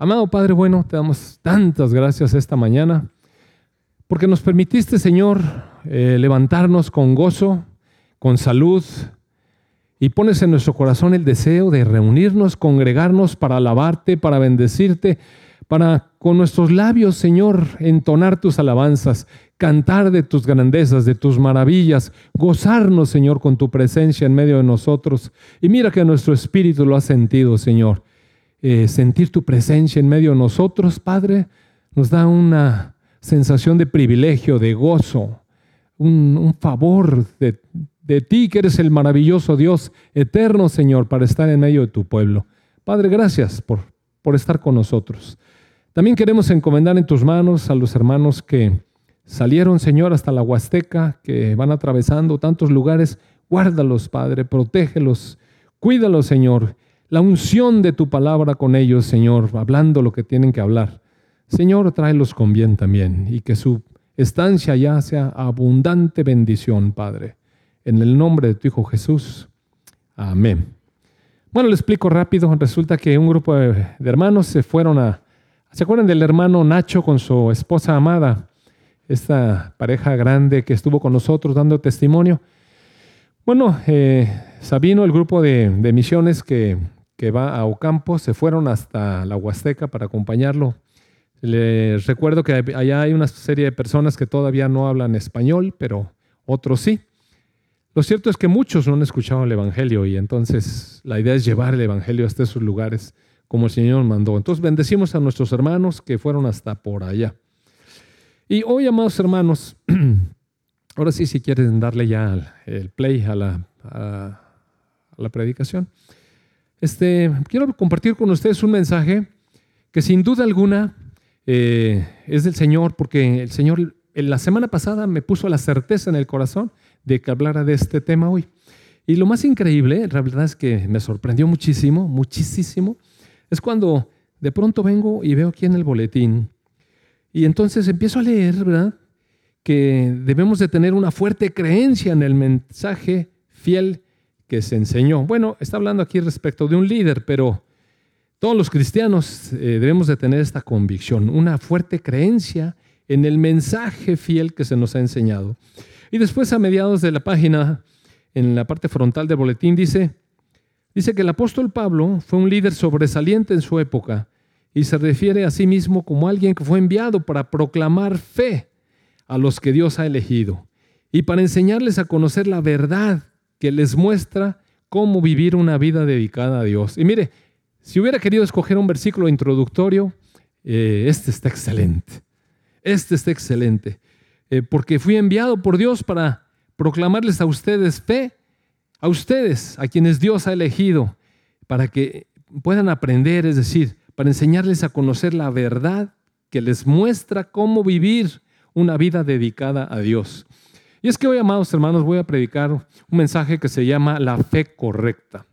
Amado Padre bueno, te damos tantas gracias esta mañana porque nos permitiste, Señor, eh, levantarnos con gozo, con salud, y pones en nuestro corazón el deseo de reunirnos, congregarnos para alabarte, para bendecirte, para con nuestros labios, Señor, entonar tus alabanzas, cantar de tus grandezas, de tus maravillas, gozarnos, Señor, con tu presencia en medio de nosotros. Y mira que nuestro espíritu lo ha sentido, Señor. Eh, sentir tu presencia en medio de nosotros, Padre, nos da una sensación de privilegio, de gozo, un, favor de, de ti que eres el maravilloso Dios eterno, Señor, para estar en medio de tu pueblo. Padre, gracias por, por estar con nosotros. También queremos encomendar en tus manos a los hermanos que salieron, Señor, hasta la Huasteca, que van atravesando tantos lugares. Guárdalos, Padre, protégelos, cuídalos, Señor. La unción de tu palabra con ellos, Señor, hablando lo que tienen que hablar. Señor, tráelos con bien también y que su estancia ya sea abundante bendición, Padre. En el nombre de tu Hijo Jesús. Amén. Bueno, le explico rápido. Resulta que un grupo de hermanos se fueron a... ¿Se acuerdan del hermano Nacho con su esposa amada? Esta pareja grande que estuvo con nosotros dando testimonio. Bueno, eh, Sabino, el grupo de, de misiones que, que, va a Ocampo, se fueron hasta la Huasteca para acompañarlo. Les recuerdo que allá hay una serie de personas que todavía no hablan español, pero otros sí. Lo cierto es que muchos no han escuchado el Evangelio y entonces la idea es llevar el Evangelio hasta esos lugares como el Señor mandó. Entonces bendecimos a nuestros hermanos que fueron hasta por allá. Y hoy, amados hermanos, ahora sí, si quieren darle ya el play a la, a, la predicación, este, quiero compartir con ustedes un mensaje que sin duda alguna eh, es del Señor, porque el Señor la semana pasada me puso la certeza en el corazón de que hablara de este tema hoy. Y lo más increíble, la verdad es que me sorprendió muchísimo, muchísimo, es cuando de pronto vengo y veo aquí en el boletín y entonces empiezo a leer, ¿verdad? Que debemos de tener una fuerte creencia en el mensaje fiel que se enseñó. Bueno, está hablando aquí respecto de un líder, pero todos los cristianos eh, debemos de tener esta convicción, una fuerte creencia en el mensaje fiel que se nos ha enseñado. Y después a mediados de la página, en la parte frontal del boletín, dice, dice que el apóstol Pablo fue un líder sobresaliente en su época y se refiere a sí mismo como alguien que fue enviado para proclamar fe a los que Dios ha elegido y para enseñarles a conocer la verdad que les muestra cómo vivir una vida dedicada a Dios. Y mire, si hubiera querido escoger un versículo introductorio, eh, este está excelente. Este está excelente. Eh, porque fui enviado por Dios para proclamarles a ustedes fe, a ustedes, a quienes Dios ha elegido, para que puedan aprender, es decir, para enseñarles a conocer la verdad que les muestra cómo vivir una vida dedicada a Dios. Y es que hoy, amados hermanos, voy a predicar un mensaje que se llama la fe correcta.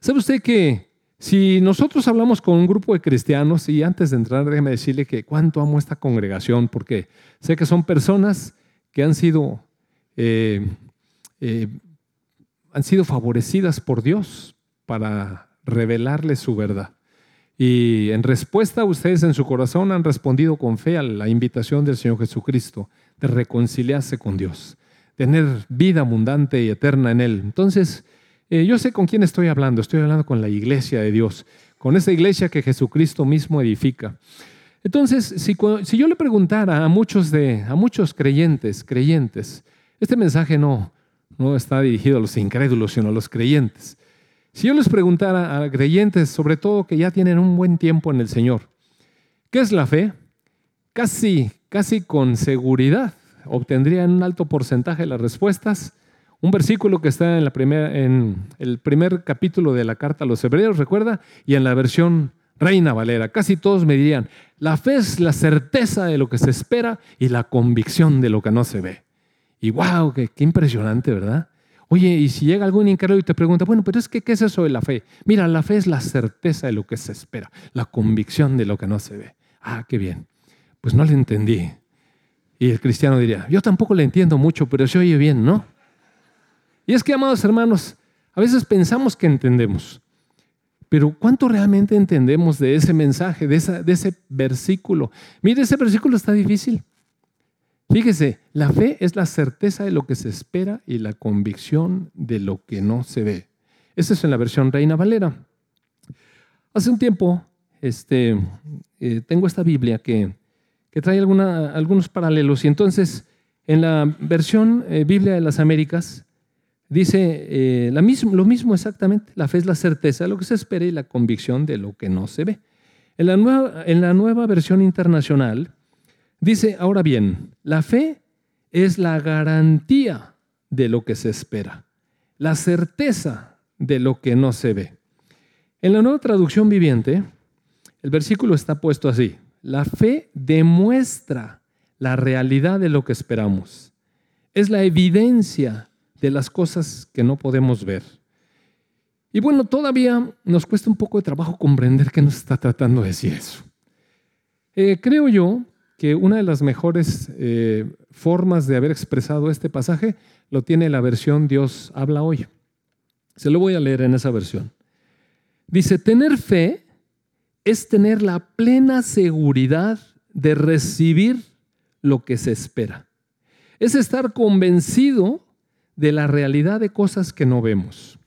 ¿Sabe usted que si nosotros hablamos con un grupo de cristianos, y antes de entrar, déjeme decirle que cuánto amo esta congregación, porque sé que son personas que han sido, eh, eh, han sido favorecidas por Dios para revelarles su verdad. Y en respuesta, ustedes en su corazón han respondido con fe a la invitación del Señor Jesucristo reconciliarse con Dios, tener vida abundante y eterna en Él. Entonces, eh, yo sé con quién estoy hablando, estoy hablando con la iglesia de Dios, con esa iglesia que Jesucristo mismo edifica. Entonces, si, si yo le preguntara a muchos, de, a muchos creyentes, creyentes, este mensaje no, no está dirigido a los incrédulos, sino a los creyentes. Si yo les preguntara a creyentes, sobre todo que ya tienen un buen tiempo en el Señor, ¿qué es la fe? Casi, casi con seguridad obtendrían un alto porcentaje de las respuestas un versículo que está en, el primer capítulo de la carta a los hebreos, recuerda, y en la versión Reina Valera. Casi todos me dirían, la fe es la certeza de lo que se espera y la convicción de lo que no se ve. Y wow, qué, impresionante, ¿verdad? Oye, y si llega algún incrédulo y te pregunta, bueno, pero es que, ¿qué es eso de la fe? Mira, la fe es la certeza de lo que se espera, la convicción de lo que no se ve. Ah, qué bien. Pues no le entendí. Y el cristiano diría, yo tampoco le entiendo mucho, pero se oye bien, ¿no? Y es que, amados hermanos, a veces pensamos que entendemos, Pero ¿cuánto realmente entendemos de ese mensaje, de, esa, de ese versículo? Mire, ese versículo está difícil. Fíjese, la fe es la certeza de lo que se espera y la convicción de lo que no se ve. Esa es en la versión Reina Valera. Hace un tiempo este, eh, tengo esta Biblia que, trae algunos paralelos y entonces en la versión eh, Biblia de las Américas dice eh, lo mismo exactamente. La fe es la certeza de lo que se espera y la convicción de lo que no se ve. En la nueva, en la nueva versión internacional Dice, ahora bien, la fe es la garantía de lo que se espera, la certeza de lo que no se ve. En la nueva traducción viviente, el versículo está puesto así, la fe demuestra la realidad de lo que esperamos, es la evidencia de las cosas que no podemos ver. Y bueno, todavía nos cuesta un poco de trabajo comprender qué nos está tratando de decir eso. Eh, creo yo que una de las mejores eh, formas de haber expresado este pasaje lo tiene la versión Dios habla hoy. Se lo voy a leer en esa versión. Dice, tener fe es tener la plena seguridad de recibir lo que se espera. Es estar convencido de la realidad de cosas que no vemos.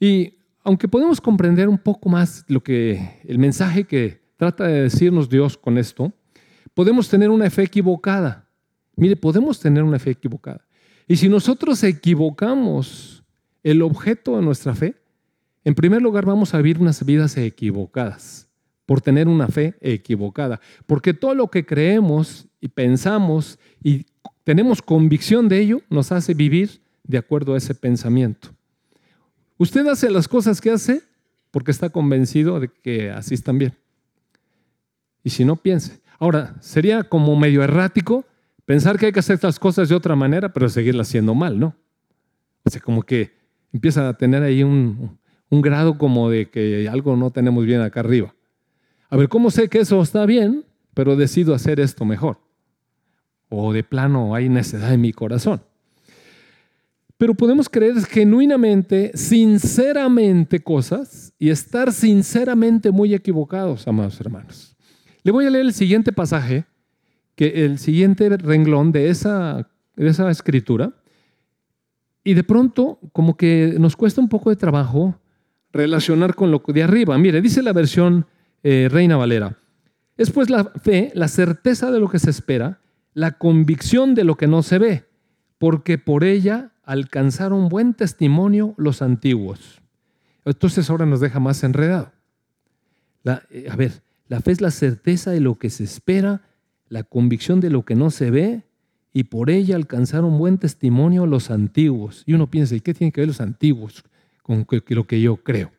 Y aunque podemos comprender un poco más lo que el mensaje que trata de decirnos Dios con esto, podemos tener una fe equivocada. Mire, podemos tener una fe equivocada. Y si nosotros equivocamos el objeto de nuestra fe, en primer lugar vamos a vivir unas vidas equivocadas por tener una fe equivocada. Porque todo lo que creemos y pensamos y tenemos convicción de ello nos hace vivir de acuerdo a ese pensamiento. Usted hace las cosas que hace porque está convencido de que así están bien. Y si no, piense, Ahora, sería como medio errático pensar que hay que hacer estas cosas de otra manera, pero seguirlas haciendo mal, ¿no? O como que empieza a tener ahí un, grado como de que algo no tenemos bien acá arriba. A ver, ¿cómo sé que eso está bien, pero decido hacer esto mejor? O de plano hay necedad en mi corazón. Pero podemos creer genuinamente, sinceramente cosas y estar sinceramente muy equivocados, amados hermanos. Le voy a leer el siguiente pasaje, que el siguiente renglón de esa, de esa escritura, y de pronto como que nos cuesta un poco de trabajo relacionar con lo de arriba. Mire, dice la versión eh, Reina Valera, es pues la fe, la certeza de lo que se espera, la convicción de lo que no se ve, porque por ella alcanzaron buen testimonio los antiguos. Entonces ahora nos deja más enredado. Eh, a ver, la fe es la certeza de lo que se espera, la convicción de lo que no se ve, y por ella alcanzaron buen testimonio los antiguos. Y uno piensa, ¿y qué tienen que ver los antiguos con lo que yo creo?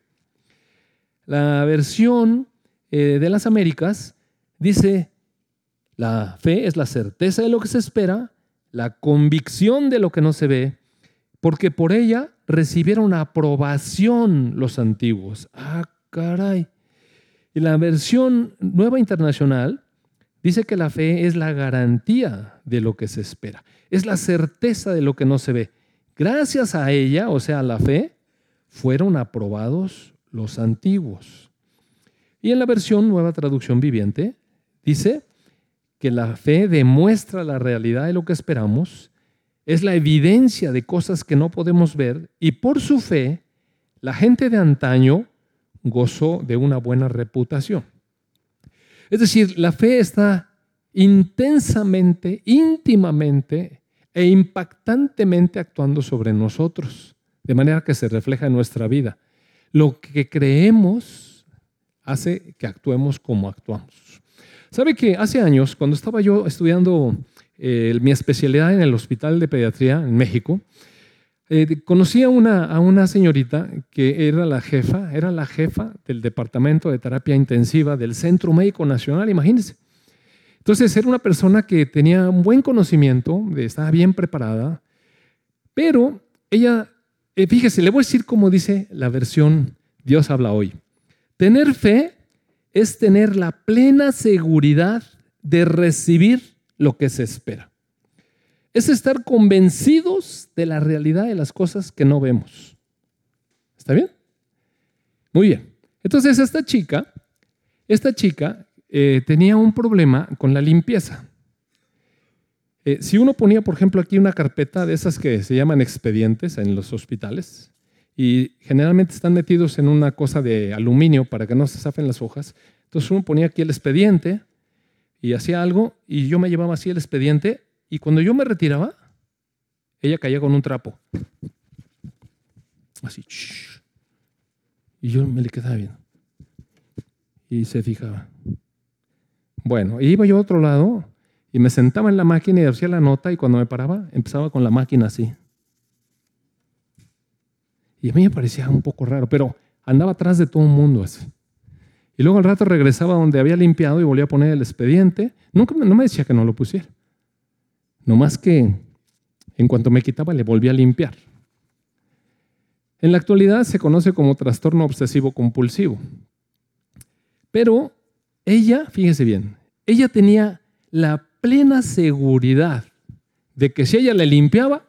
La versión eh, de las Américas dice, la fe es la certeza de lo que se espera, la convicción de lo que no se ve, porque por ella recibieron aprobación los antiguos. Ah, caray. Y la versión nueva internacional dice que la fe es la garantía de lo que se espera, es la certeza de lo que no se ve. Gracias a ella, o sea, a la fe, fueron aprobados los antiguos. Y en la versión nueva traducción viviente dice que la fe demuestra la realidad de lo que esperamos, es la evidencia de cosas que no podemos ver y por su fe la gente de antaño gozó de una buena reputación. Es decir, la fe está intensamente, íntimamente e impactantemente actuando sobre nosotros, de manera que se refleja en nuestra vida. Lo que creemos hace que actuemos como actuamos. ¿Sabe que hace años, cuando estaba yo estudiando eh, mi especialidad en el Hospital de Pediatría en México, eh, conocí a una, a una señorita que era la jefa, era la jefa del departamento de terapia intensiva del Centro Médico Nacional, imagínense. Entonces era una persona que tenía un buen conocimiento, estaba bien preparada, pero ella, eh, fíjese, le voy a decir cómo dice la versión Dios habla hoy. Tener fe es tener la plena seguridad de recibir lo que se espera es estar convencidos de la realidad de las cosas que no vemos. ¿Está bien? Muy bien. Entonces esta chica, esta chica eh, tenía un problema con la limpieza. Eh, si uno ponía, por ejemplo, aquí una carpeta de esas que se llaman expedientes en los hospitales, y generalmente están metidos en una cosa de aluminio para que no se zafen las hojas, entonces uno ponía aquí el expediente y hacía algo, y yo me llevaba así el expediente, y cuando yo me retiraba, ella caía con un trapo. Así. Y yo me le quedaba viendo. Y se fijaba. Bueno, iba yo a otro lado y me sentaba en la máquina y hacía la nota y cuando me paraba empezaba con la máquina así. Y a mí me parecía un poco raro, pero andaba atrás de todo el mundo así. Y luego al rato regresaba donde había limpiado y volvía a poner el expediente. Nunca no me decía que no lo pusiera. No más que en cuanto me quitaba le volvía a limpiar. En la actualidad se conoce como trastorno obsesivo compulsivo. Pero ella, fíjese bien, ella tenía la plena seguridad de que si ella le limpiaba,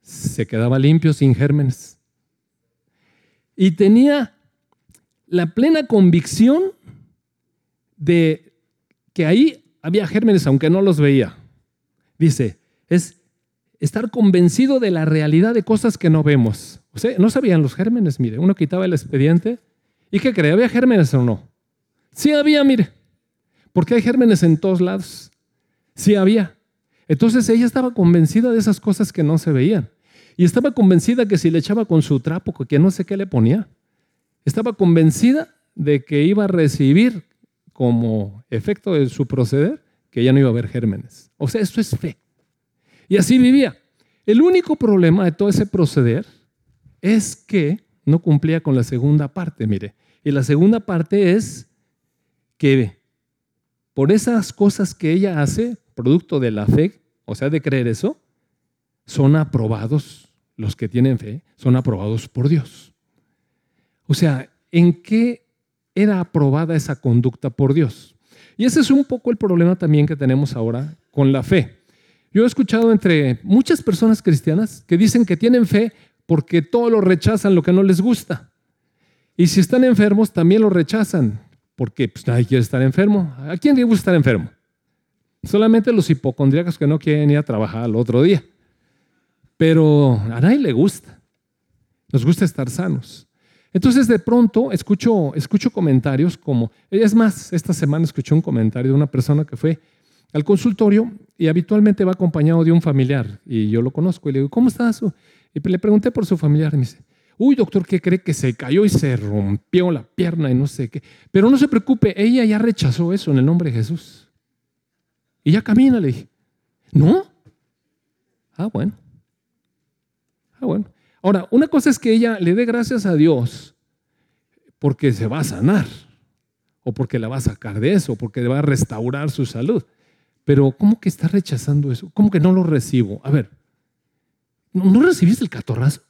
se quedaba limpio sin gérmenes. Y tenía la plena convicción de que ahí había gérmenes, aunque no los veía. Dice, es estar convencido de la realidad de cosas que no vemos. No sabían los gérmenes, mire, uno quitaba el expediente y ¿qué cree? ¿Había gérmenes o no? Sí había, mire, porque hay gérmenes en todos lados. Sí había. Entonces ella estaba convencida de esas cosas que no se veían. Y estaba convencida que si le echaba con su trapo, que no sé qué le ponía, estaba convencida de que iba a recibir como efecto de su proceder que ya no iba a haber gérmenes. O sea, esto es fe. Y así vivía. El único problema de todo ese proceder es que no cumplía con la segunda parte, mire. Y la segunda parte es que por esas cosas que ella hace, producto de la fe, o sea, de creer eso, son aprobados, los que tienen fe, son aprobados por Dios. O sea, ¿en qué era aprobada esa conducta por Dios? Y ese es un poco el problema también que tenemos ahora con la fe. Yo he escuchado entre muchas personas cristianas que dicen que tienen fe porque todo lo rechazan, lo que no les gusta. Y si están enfermos, también lo rechazan, porque pues, nadie quiere estar enfermo. ¿A quién le gusta estar enfermo? Solamente los hipocondríacos que no quieren ir a trabajar al otro día. Pero a nadie le gusta. Nos gusta estar sanos. Entonces de pronto escucho, escucho comentarios como, es más, esta semana escuché un comentario de una persona que fue al consultorio y habitualmente va acompañado de un familiar y yo lo conozco y le digo, ¿cómo estás? Y le pregunté por su familiar y me dice, uy doctor, ¿qué cree que se cayó y se rompió la pierna y no sé qué? Pero no se preocupe, ella ya rechazó eso en el nombre de Jesús. Y ya camina, le dije, ¿no? Ah, bueno. Ah, bueno. Ahora, una cosa es que ella le dé gracias a Dios porque se va a sanar o porque la va a sacar de eso, porque va a restaurar su salud. Pero ¿cómo que está rechazando eso? ¿Cómo que no lo recibo? A ver, ¿no, recibiste el catorrazo?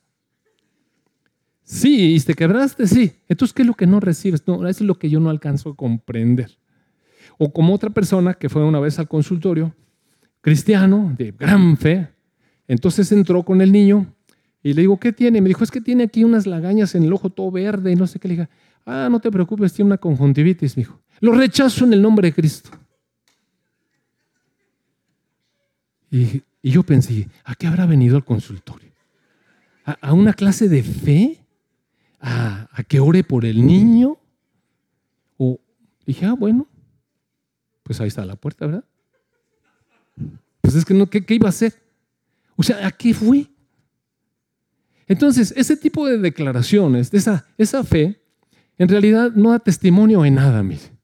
Sí, y te quebraste, sí. Entonces, ¿qué es lo que no recibes? No, eso es lo que yo no alcanzo a comprender. O como otra persona que fue una vez al consultorio, cristiano, de gran fe, entonces entró con el niño y le digo, ¿qué tiene? Me dijo, es que tiene aquí unas lagañas en el ojo todo verde y no sé qué. Le diga, ah, no te preocupes, tiene una conjuntivitis, me dijo. Lo rechazo en el nombre de Cristo. Y, yo pensé, ¿a qué habrá venido al consultorio? ¿A, una clase de fe? ¿A, que ore por el niño? O dije, ah, bueno, pues ahí está la puerta, ¿verdad? Pues es que no, ¿qué, iba a hacer? O sea, ¿a qué fue? Entonces, ese tipo de declaraciones, de esa, esa fe, en realidad no da testimonio en nada, mire.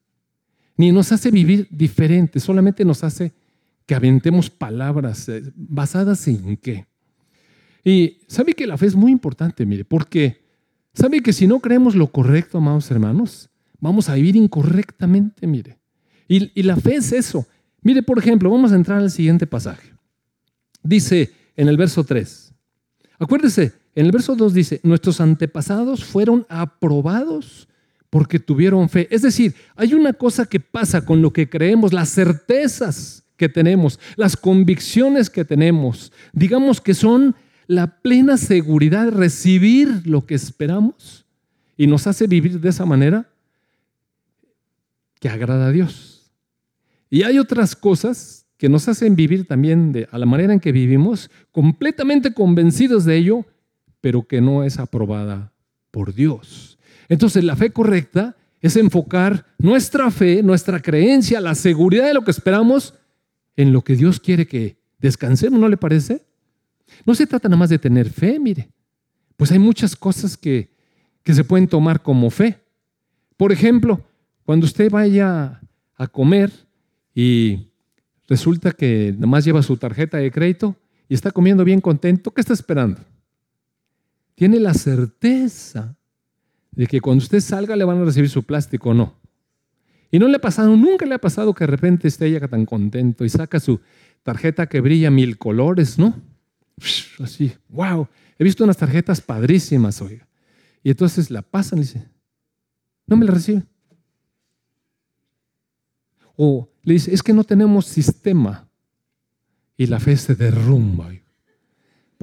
Ni nos hace vivir diferente, solamente nos hace que aventemos palabras eh, basadas en qué. Y sabe que la fe es muy importante, mire, porque sabe que si no creemos lo correcto, amados hermanos, vamos a vivir incorrectamente, mire. Y, y la fe es eso. Mire, por ejemplo, vamos a entrar al siguiente pasaje. Dice en el verso 3, acuérdese, en el verso 2 dice, nuestros antepasados fueron aprobados porque tuvieron fe. Es decir, hay una cosa que pasa con lo que creemos, las certezas que tenemos, las convicciones que tenemos, digamos que son la plena seguridad de recibir lo que esperamos y nos hace vivir de esa manera que agrada a Dios. Y hay otras cosas que nos hacen vivir también a la manera en que vivimos, completamente convencidos de ello, pero que no es aprobada por Dios. Entonces la fe correcta es enfocar nuestra fe, nuestra creencia, la seguridad de lo que esperamos en lo que Dios quiere que descansemos, ¿no le parece? No se trata nada más de tener fe, mire. Pues hay muchas cosas que, que se pueden tomar como fe. Por ejemplo, cuando usted vaya a comer y resulta que nada más lleva su tarjeta de crédito y está comiendo bien contento, ¿qué está esperando? Tiene la certeza de que cuando usted salga le van a recibir su plástico o no. Y no le ha pasado, nunca le ha pasado que de repente esté ella tan contento y saca su tarjeta que brilla mil colores, ¿no? Así, wow. He visto unas tarjetas padrísimas, oiga. Y entonces la pasan y dice, no me la reciben. O le dice, es que no tenemos sistema. Y la fe se derrumba.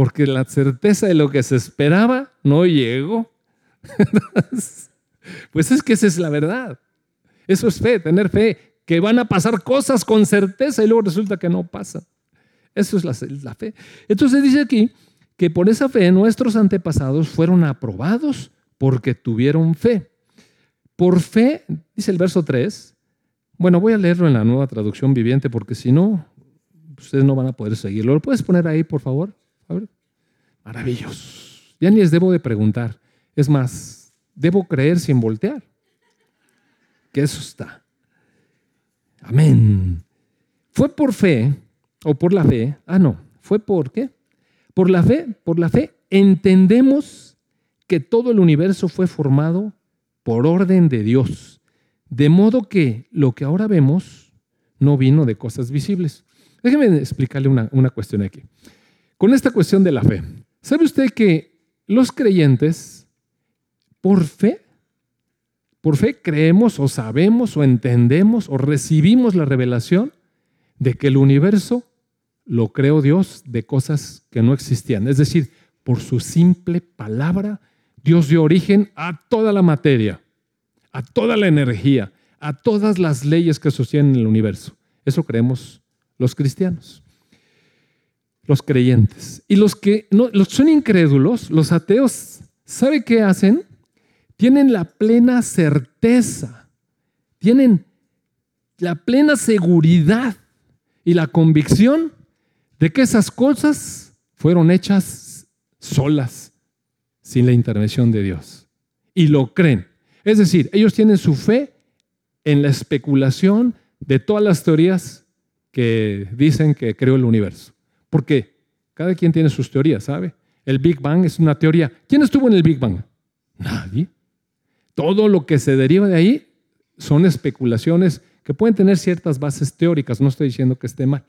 Porque la certeza de lo que se esperaba no llegó. pues es que esa es la verdad. Eso es fe, tener fe, que van a pasar cosas con certeza y luego resulta que no pasa. Eso es la, fe. Entonces dice aquí que por esa fe nuestros antepasados fueron aprobados porque tuvieron fe. Por fe, dice el verso 3, bueno, voy a leerlo en la nueva traducción viviente porque si no, ustedes no van a poder seguirlo. ¿Lo puedes poner ahí, por favor? A. Maravilloso. Ya ni les debo de preguntar. Es más, debo creer sin voltear. Que eso está. Amén. Fue por fe, o por la fe, ah, no, fue por qué? Por la fe, por la fe entendemos que todo el universo fue formado por orden de Dios, de modo que lo que ahora vemos no vino de cosas visibles. Déjeme explicarle una, una cuestión aquí. Con esta cuestión de la fe, ¿sabe usted que los creyentes por fe. Por fe creemos o sabemos o entendemos o recibimos la revelación de que el universo lo creó Dios de cosas que no existían. Es decir, por su simple palabra, Dios dio origen a toda la materia, a toda la energía, a todas las leyes que sostienen el universo. Eso creemos los cristianos, los creyentes. Y los que no, los son incrédulos, los ateos, ¿sabe qué hacen? tienen la plena certeza, tienen la plena seguridad y la convicción de que esas cosas fueron hechas solas, sin la intervención de Dios. Y lo creen. Es decir, ellos tienen su fe en la especulación de todas las teorías que dicen que creó el universo. Porque cada quien tiene sus teorías, ¿sabe? El Big Bang es una teoría. ¿Quién estuvo en el Big Bang? Nadie. Todo lo que se deriva de ahí son especulaciones que pueden tener ciertas bases teóricas. No estoy diciendo que esté mal.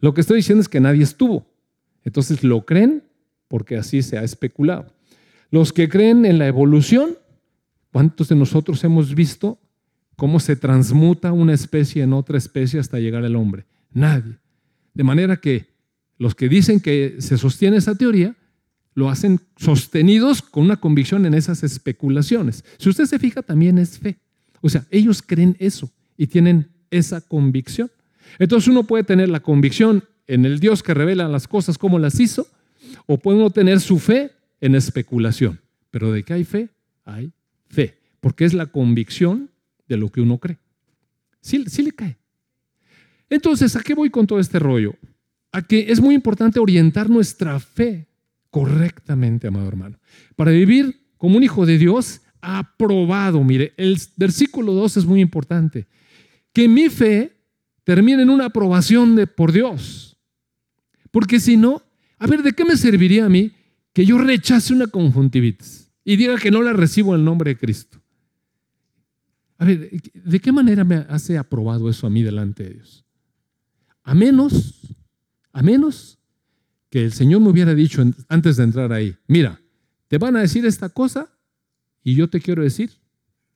Lo que estoy diciendo es que nadie estuvo. Entonces lo creen porque así se ha especulado. Los que creen en la evolución, ¿cuántos de nosotros hemos visto cómo se transmuta una especie en otra especie hasta llegar al hombre? Nadie. De manera que los que dicen que se sostiene esa teoría lo hacen sostenidos con una convicción en esas especulaciones. Si usted se fija, también es fe. O sea, ellos creen eso y tienen esa convicción. Entonces uno puede tener la convicción en el Dios que revela las cosas como las hizo, o puede uno tener su fe en especulación. Pero de que hay fe, hay fe, porque es la convicción de lo que uno cree. Sí, sí le cae. Entonces, ¿a qué voy con todo este rollo? A que es muy importante orientar nuestra fe correctamente, amado hermano. Para vivir como un hijo de Dios, aprobado. Mire, el versículo 2 es muy importante. Que mi fe termine en una aprobación de, por Dios. Porque si no, a ver, ¿de qué me serviría a mí que yo rechace una conjuntivitis y diga que no la recibo en el nombre de Cristo? A ver, ¿de qué manera me hace aprobado eso a mí delante de Dios? A menos, a menos que el Señor me hubiera dicho antes de entrar ahí, mira, te van a decir esta cosa y yo te quiero decir,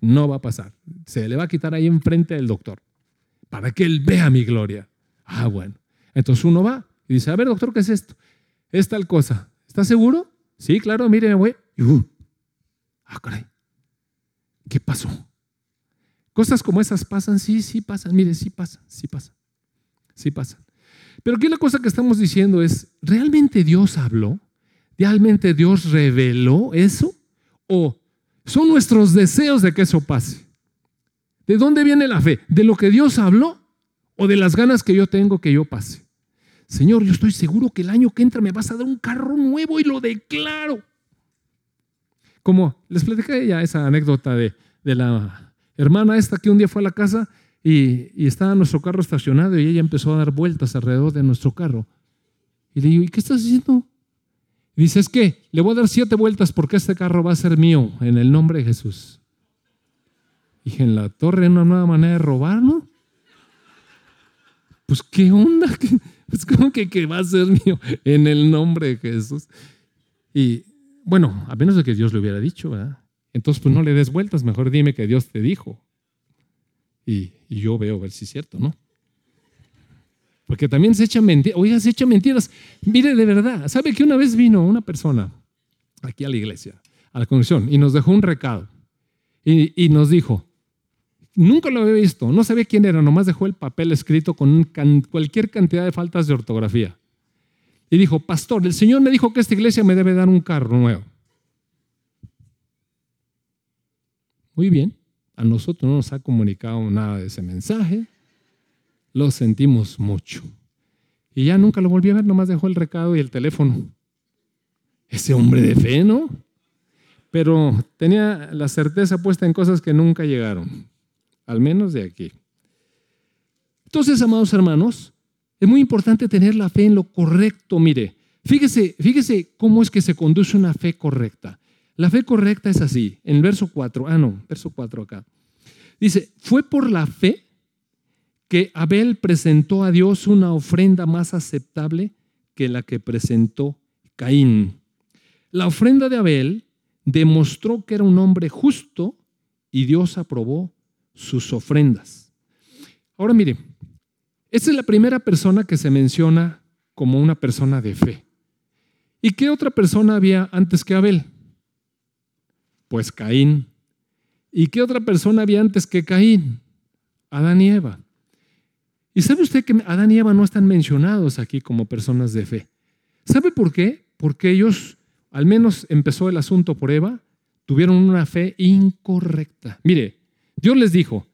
no va a pasar. Se le va a quitar ahí enfrente del doctor para que él vea mi gloria. Ah, bueno. Entonces uno va y dice, a ver, doctor, ¿qué es esto? Es tal cosa. ¿Estás seguro? Sí, claro, mire, me voy. Uh, ah, caray. ¿qué pasó? Cosas como esas pasan, sí, sí pasan, mire, sí pasan, sí pasan, sí pasan. Pero aquí la cosa que estamos diciendo es, ¿realmente Dios habló? ¿Realmente Dios reveló eso? ¿O son nuestros deseos de que eso pase? ¿De dónde viene la fe? ¿De lo que Dios habló o de las ganas que yo tengo que yo pase? Señor, yo estoy seguro que el año que entra me vas a dar un carro nuevo y lo declaro. Como les platicé ya esa anécdota de, de la hermana esta que un día fue a la casa y, estaba nuestro carro estacionado y ella empezó a dar vueltas alrededor de nuestro carro. Y le digo, ¿y qué estás haciendo? Y dice, es que le voy a dar siete vueltas porque este carro va a ser mío en el nombre de Jesús. Dije, en la torre, una nueva manera de robar, ¿no? Pues, ¿qué onda? Es como que, que va a ser mío en el nombre de Jesús. Y bueno, a menos de que Dios le hubiera dicho, ¿verdad? Entonces, pues no le des vueltas, mejor dime que Dios te dijo. Y, yo veo ver si es cierto, ¿no? Porque también se echan mentiras. Oiga, se echan mentiras. Mire, de verdad, ¿sabe que una vez vino una persona aquí a la iglesia, a la congregación, y nos dejó un recado? Y, nos dijo, nunca lo había visto, no sabía quién era, nomás dejó el papel escrito con cualquier cantidad de faltas de ortografía. Y dijo, pastor, el Señor me dijo que esta iglesia me debe dar un carro nuevo. Muy bien, a nosotros no nos ha comunicado nada de ese mensaje, lo sentimos mucho. Y ya nunca lo volví a ver, nomás dejó el recado y el teléfono. Ese hombre de fe, ¿no? Pero tenía la certeza puesta en cosas que nunca llegaron, al menos de aquí. Entonces, amados hermanos, es muy importante tener la fe en lo correcto. Mire, fíjese, fíjese cómo es que se conduce una fe correcta. La fe correcta es así, en el verso 4, ah no, verso 4 acá. Dice, fue por la fe que Abel presentó a Dios una ofrenda más aceptable que la que presentó Caín. La ofrenda de Abel demostró que era un hombre justo y Dios aprobó sus ofrendas. Ahora mire, esta es la primera persona que se menciona como una persona de fe. ¿Y qué otra persona había antes que Abel? Pues Caín. ¿Y qué otra persona había antes que Caín? Adán y Eva. ¿Y sabe usted que Adán y Eva no están mencionados aquí como personas de fe? ¿Sabe por qué? Porque ellos, al menos empezó el asunto por Eva, tuvieron una fe incorrecta. Mire, Dios les dijo,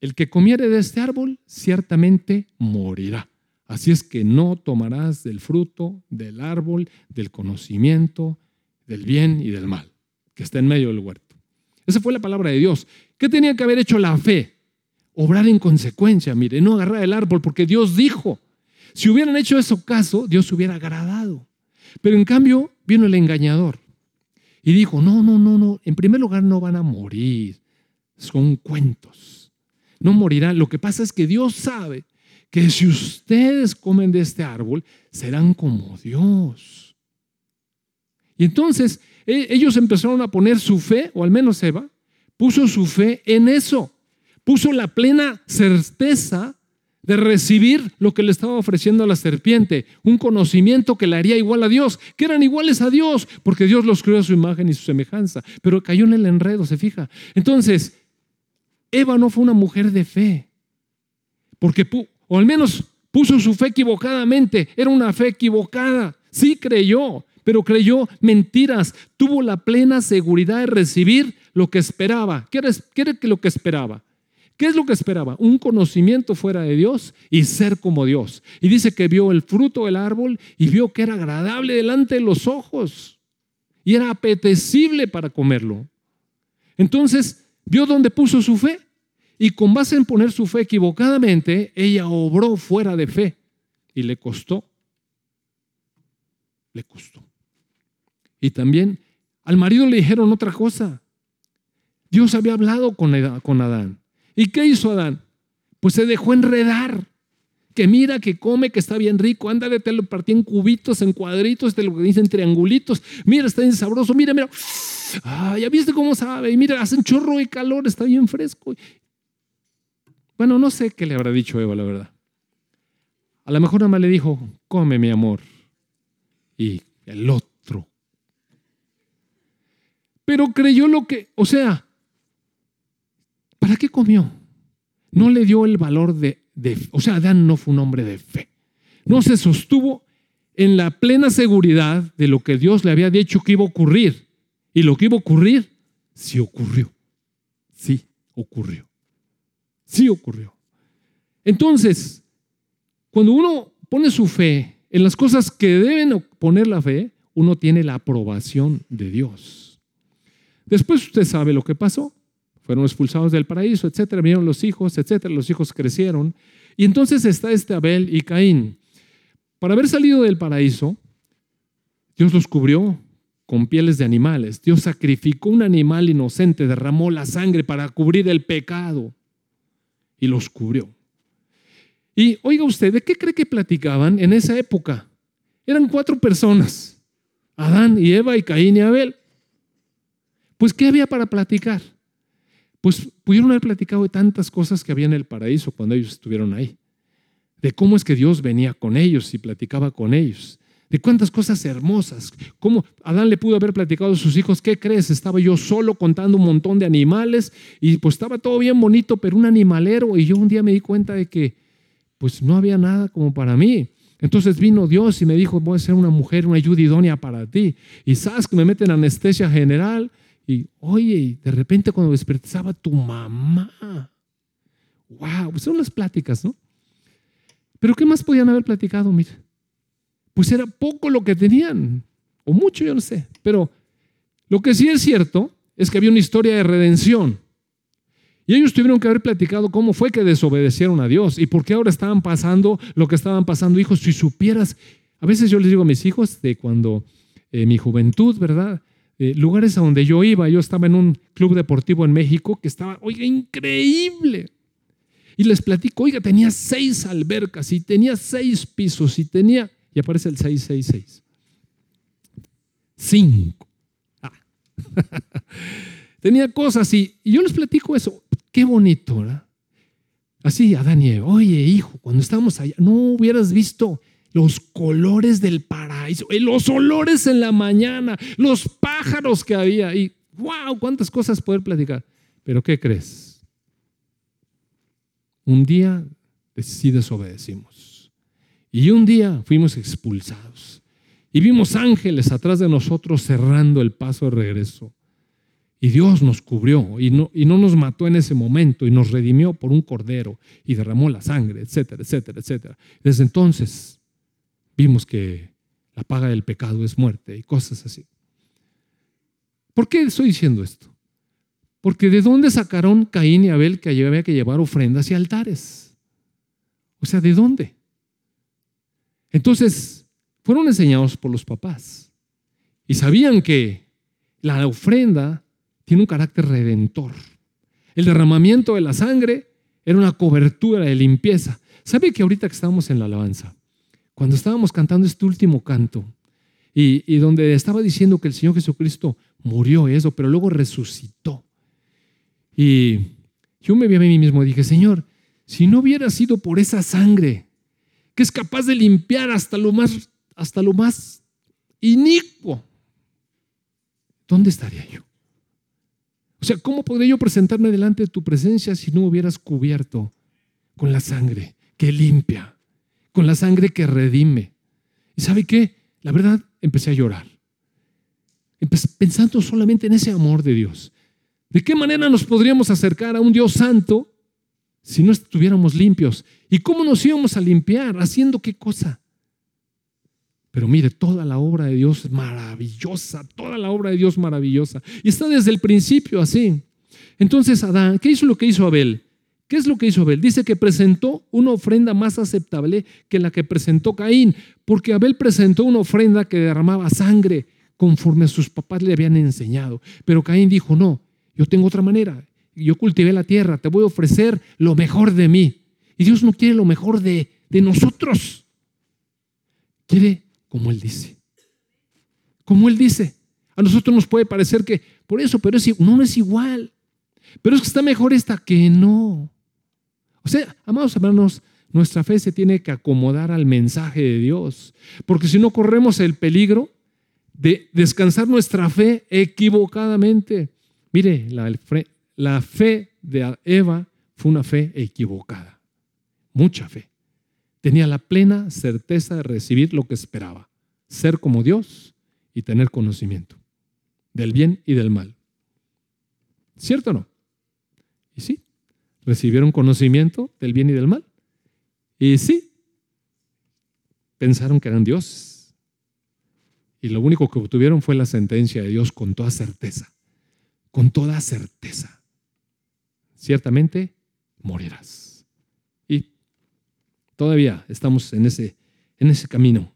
el que comiere de este árbol ciertamente morirá. Así es que no tomarás del fruto del árbol del conocimiento del bien y del mal que está en medio del huerto. Esa fue la palabra de Dios. ¿Qué tenía que haber hecho la fe? Obrar en consecuencia, mire, no agarrar el árbol porque Dios dijo. Si hubieran hecho eso caso, Dios se hubiera agradado. Pero en cambio vino el engañador y dijo, no, no, no, no, en primer lugar no van a morir, son cuentos, no morirán. Lo que pasa es que Dios sabe que si ustedes comen de este árbol, serán como Dios. Y entonces ellos empezaron a poner su fe, o al menos Eva, puso su fe en eso. Puso la plena certeza de recibir lo que le estaba ofreciendo a la serpiente, un conocimiento que le haría igual a Dios, que eran iguales a Dios, porque Dios los creó a su imagen y su semejanza, pero cayó en el enredo, se fija. Entonces, Eva no fue una mujer de fe, porque, o al menos puso su fe equivocadamente, era una fe equivocada, sí creyó, pero creyó mentiras, tuvo la plena seguridad de recibir lo que esperaba. ¿Qué era, lo que esperaba? ¿Qué es lo que esperaba? Un conocimiento fuera de Dios y ser como Dios. Y dice que vio el fruto del árbol y vio que era agradable delante de los ojos y era apetecible para comerlo. Entonces, vio dónde puso su fe y con base en poner su fe equivocadamente, ella obró fuera de fe y le costó. Le costó. Y también al marido le dijeron otra cosa. Dios había hablado con Adán. ¿Y qué hizo Adán? Pues se dejó enredar. Que mira, que come, que está bien rico. Ándale, te lo partí en cubitos, en cuadritos, te lo dicen triangulitos. Mira, está bien sabroso. Mira, mira. Ah, ya viste cómo sabe. Y mira, hace un chorro de calor, está bien fresco. Bueno, no sé qué le habrá dicho Eva, la verdad. A lo mejor nada más le dijo, come mi amor. Y el otro pero creyó lo que, o sea, ¿para qué comió? No le dio el valor de, o sea, Adán no fue un hombre de fe. No se sostuvo en la plena seguridad de lo que Dios le había dicho que iba a ocurrir. Y lo que iba a ocurrir, sí ocurrió. Sí ocurrió. Sí ocurrió. Entonces, cuando uno pone su fe en las cosas que deben poner la fe, uno tiene la aprobación de Dios. Después usted sabe lo que pasó. Fueron expulsados del paraíso, etcétera. Vinieron los hijos, etcétera. Los hijos crecieron. Y entonces está este Abel y Caín. Para haber salido del paraíso, Dios los cubrió con pieles de animales. Dios sacrificó un animal inocente, derramó la sangre para cubrir el pecado y los cubrió. Y oiga usted, ¿de qué cree que platicaban en esa época? Eran cuatro personas, Adán y Eva y Caín y Abel. Pues, ¿qué había para platicar? Pues pudieron haber platicado de tantas cosas que había en el paraíso cuando ellos estuvieron ahí de cómo es que Dios venía con ellos y platicaba con ellos, de cuántas cosas hermosas, cómo Adán le pudo haber platicado a sus hijos, ¿qué crees? Estaba yo solo contando un montón de animales y pues estaba todo bien bonito, pero un animalero y yo un día me di cuenta de que pues no había nada como para mí. Entonces vino Dios y me dijo, voy a ser una mujer, una ayuda idónea para ti. Y sabes que me meten anestesia general y oye, de repente cuando despertaba tu mamá. Wow, son las pláticas, ¿no? Pero ¿qué más podían haber platicado? Mira, pues era poco lo que tenían, o mucho, yo no sé. Pero lo que sí es cierto es que había una historia de redención. Y ellos tuvieron que haber platicado cómo fue que desobedecieron a Dios y por qué ahora estaban pasando lo que estaban pasando. Hijos, si supieras, a veces yo les digo a mis hijos de cuando eh, mi juventud, ¿verdad? Eh, lugares a donde yo iba, yo estaba en un club deportivo en México que estaba, oiga, increíble. Y les platico, oiga, tenía seis albercas y tenía seis pisos y tenía, y aparece el 666. Cinco. Ah. tenía cosas y, y, yo les platico eso. Qué bonito, ¿verdad? Así a Daniel, oye, hijo, cuando estábamos allá, no hubieras visto los colores del paraíso, eh, los olores en la mañana, los pájaros que había y wow, cuántas cosas poder platicar. Pero ¿qué crees? Un día sí desobedecimos. Y un día fuimos expulsados. Y vimos ángeles atrás de nosotros cerrando el paso de regreso. Y Dios nos cubrió y no, y no nos mató en ese momento y nos redimió por un cordero y derramó la sangre, etcétera, etcétera, etcétera. Desde entonces vimos que la paga del pecado es muerte y cosas así. ¿Por qué estoy diciendo esto? Porque ¿de dónde sacaron Caín y Abel que había que llevar ofrendas y altares? O sea, ¿de dónde? Entonces, fueron enseñados por los papás y sabían que la ofrenda tiene un carácter redentor. El derramamiento de la sangre era una cobertura de limpieza. ¿Sabe que ahorita que estábamos en la alabanza, cuando estábamos cantando este último canto, y, donde estaba diciendo que el Señor Jesucristo murió eso, pero luego resucitó, y yo me vi a mí mismo y dije, Señor, si no hubiera sido por esa sangre que es capaz de limpiar hasta lo más, hasta lo más inicuo, ¿dónde estaría yo? O sea, ¿cómo podría yo presentarme delante de tu presencia si no hubieras cubierto con la sangre que limpia, con la sangre que redime? ¿Y sabe qué? La verdad, empecé a llorar. pensando solamente en ese amor de Dios. ¿De qué manera nos podríamos acercar a un Dios santo si no estuviéramos limpios? ¿Y cómo nos íbamos a limpiar? ¿Haciendo qué cosa? Pero mire, toda la obra de Dios es maravillosa, toda la obra de Dios maravillosa. Y está desde el principio así. Entonces, Adán, ¿qué hizo lo que hizo Abel? ¿Qué es lo que hizo Abel? Dice que presentó una ofrenda más aceptable que la que presentó Caín, porque Abel presentó una ofrenda que derramaba sangre conforme a sus papás le habían enseñado. Pero Caín dijo, no, yo tengo otra manera. Yo cultivé la tierra, te voy a ofrecer lo mejor de mí. Y Dios no quiere lo mejor de, de nosotros. Quiere como Él dice. Como Él dice. A nosotros nos puede parecer que por eso, pero es, no, no es igual. Pero es que está mejor esta que no. O sea, amados hermanos, nuestra fe se tiene que acomodar al mensaje de Dios. Porque si no corremos el peligro de descansar nuestra fe equivocadamente. Mire, la, fe de Eva fue una fe equivocada, mucha fe. Tenía la plena certeza de recibir lo que esperaba, ser como Dios y tener conocimiento del bien y del mal. ¿Cierto o no? Y sí, recibieron conocimiento del bien y del mal. Y sí, pensaron que eran Dios. Y lo único que obtuvieron fue la sentencia de Dios con toda certeza. Con toda certeza. Ciertamente morirás. Y todavía estamos en ese, en ese camino.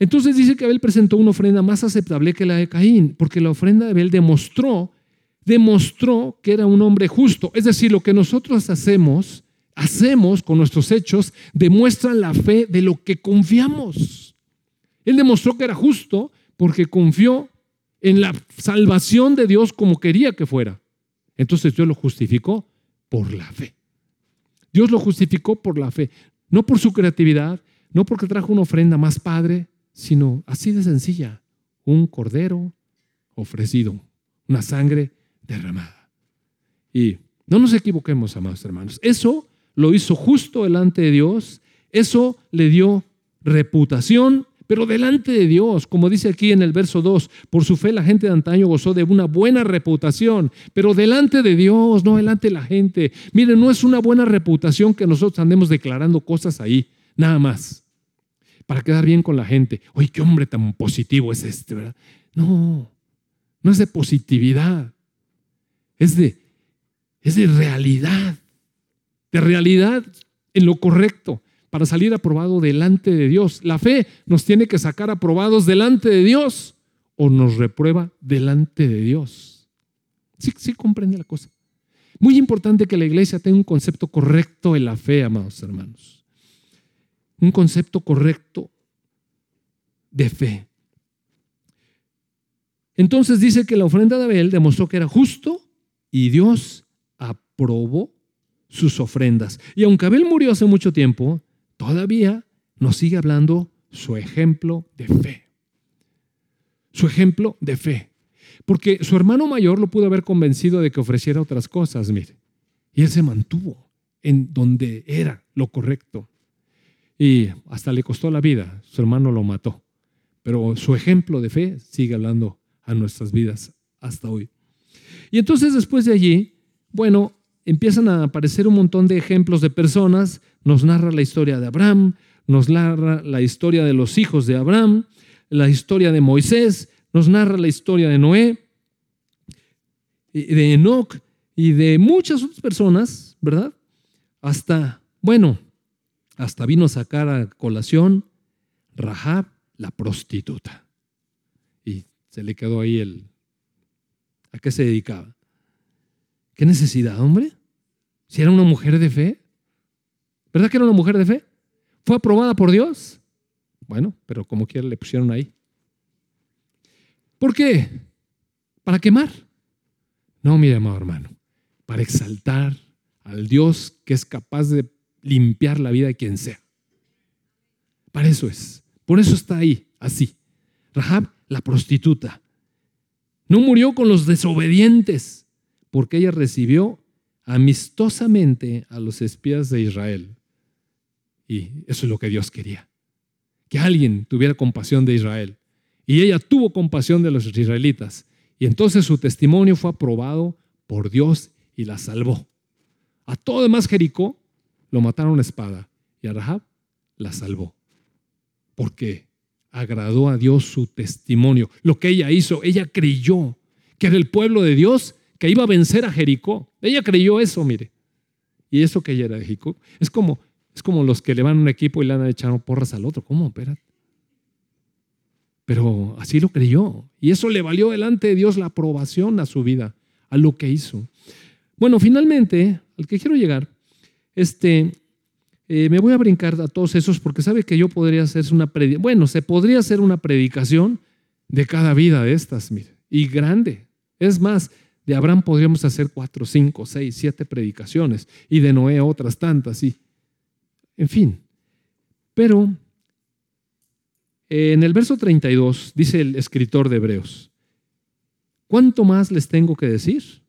Entonces dice que Abel presentó una ofrenda más aceptable que la de Caín, porque la ofrenda de Abel demostró, demostró que era un hombre justo. Es decir, lo que nosotros hacemos, hacemos con nuestros hechos, demuestran la fe de lo que confiamos. Él demostró que era justo porque confió en la salvación de Dios como quería que fuera. Entonces Dios lo justificó por la fe. Dios lo justificó por la fe, no por su creatividad, no porque trajo una ofrenda más padre, sino así de sencilla, un cordero ofrecido, una sangre derramada. Y no nos equivoquemos, amados hermanos, eso lo hizo justo delante de Dios, eso le dio reputación, pero delante de Dios, como dice aquí en el verso 2, por su fe la gente de antaño gozó de una buena reputación, pero delante de Dios, no delante de la gente. Miren, no es una buena reputación que nosotros andemos declarando cosas ahí, nada más para quedar bien con la gente. Oye, qué hombre tan positivo es este, ¿verdad? No, no es de positividad, es de, es de realidad, de realidad en lo correcto, para salir aprobado delante de Dios. La fe nos tiene que sacar aprobados delante de Dios o nos reprueba delante de Dios. Sí, sí comprende la cosa. Muy importante que la iglesia tenga un concepto correcto de la fe, amados hermanos un concepto correcto de fe. Entonces dice que la ofrenda de Abel demostró que era justo y Dios aprobó sus ofrendas. Y aunque Abel murió hace mucho tiempo, todavía nos sigue hablando su ejemplo de fe. Su ejemplo de fe. Porque su hermano mayor lo pudo haber convencido de que ofreciera otras cosas, mire. Y él se mantuvo en donde era lo correcto y hasta le costó la vida, su hermano lo mató. Pero su ejemplo de fe sigue hablando a nuestras vidas hasta hoy. Y entonces después de allí, bueno, empiezan a aparecer un montón de ejemplos de personas, nos narra la historia de Abraham, nos narra la historia de los hijos de Abraham, la historia de Moisés, nos narra la historia de Noé, de Enoch y de muchas otras personas, ¿verdad? Hasta, bueno, hasta vino a sacar a colación Rahab, la prostituta. Y se le quedó ahí el... ¿A qué se dedicaba? ¿Qué necesidad, hombre? Si era una mujer de fe. ¿Verdad que era una mujer de fe? ¿Fue aprobada por Dios? Bueno, pero como quiera le pusieron ahí. ¿Por qué? ¿Para quemar? No, mi amado hermano, para exaltar al Dios que es capaz de limpiar la vida de quien sea. Para eso es. Por eso está ahí, así. Rahab, la prostituta. No murió con los desobedientes, porque ella recibió amistosamente a los espías de Israel. Y eso es lo que Dios quería. Que alguien tuviera compasión de Israel. Y ella tuvo compasión de los israelitas. Y entonces su testimonio fue aprobado por Dios y la salvó. A todo demás Jericó lo mataron a espada y a Rahab la salvó. Porque agradó a Dios su testimonio. Lo que ella hizo, ella creyó que era el pueblo de Dios que iba a vencer a Jericó. Ella creyó eso, mire. Y eso que ella era de Jericó. Es como, es como los que le van a un equipo y le han echado porras al otro. ¿Cómo? Espérate. Pero así lo creyó. Y eso le valió delante de Dios la aprobación a su vida, a lo que hizo. Bueno, finalmente, al que quiero llegar este, eh, me voy a brincar a todos esos porque sabe que yo podría hacer una predicación. Bueno, se podría hacer una predicación de cada vida de estas, mire, y grande. Es más, de Abraham podríamos hacer cuatro, cinco, seis, siete predicaciones y de Noé otras tantas, y en fin. Pero en el verso 32 dice el escritor de Hebreos, ¿cuánto más les tengo que decir?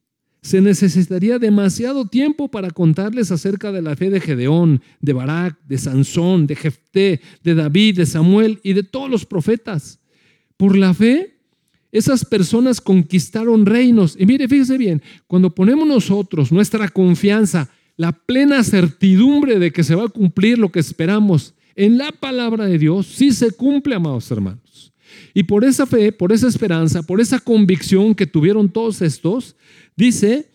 Se necesitaría demasiado tiempo para contarles acerca de la fe de Gedeón, de Barak, de Sansón, de Jefté, de David, de Samuel y de todos los profetas. Por la fe, esas personas conquistaron reinos. Y mire, fíjese bien, cuando ponemos nosotros nuestra confianza, la plena certidumbre de que se va a cumplir lo que esperamos en la palabra de Dios, sí se cumple, amados hermanos. Y por esa fe, por esa esperanza, por esa convicción que tuvieron todos estos, dice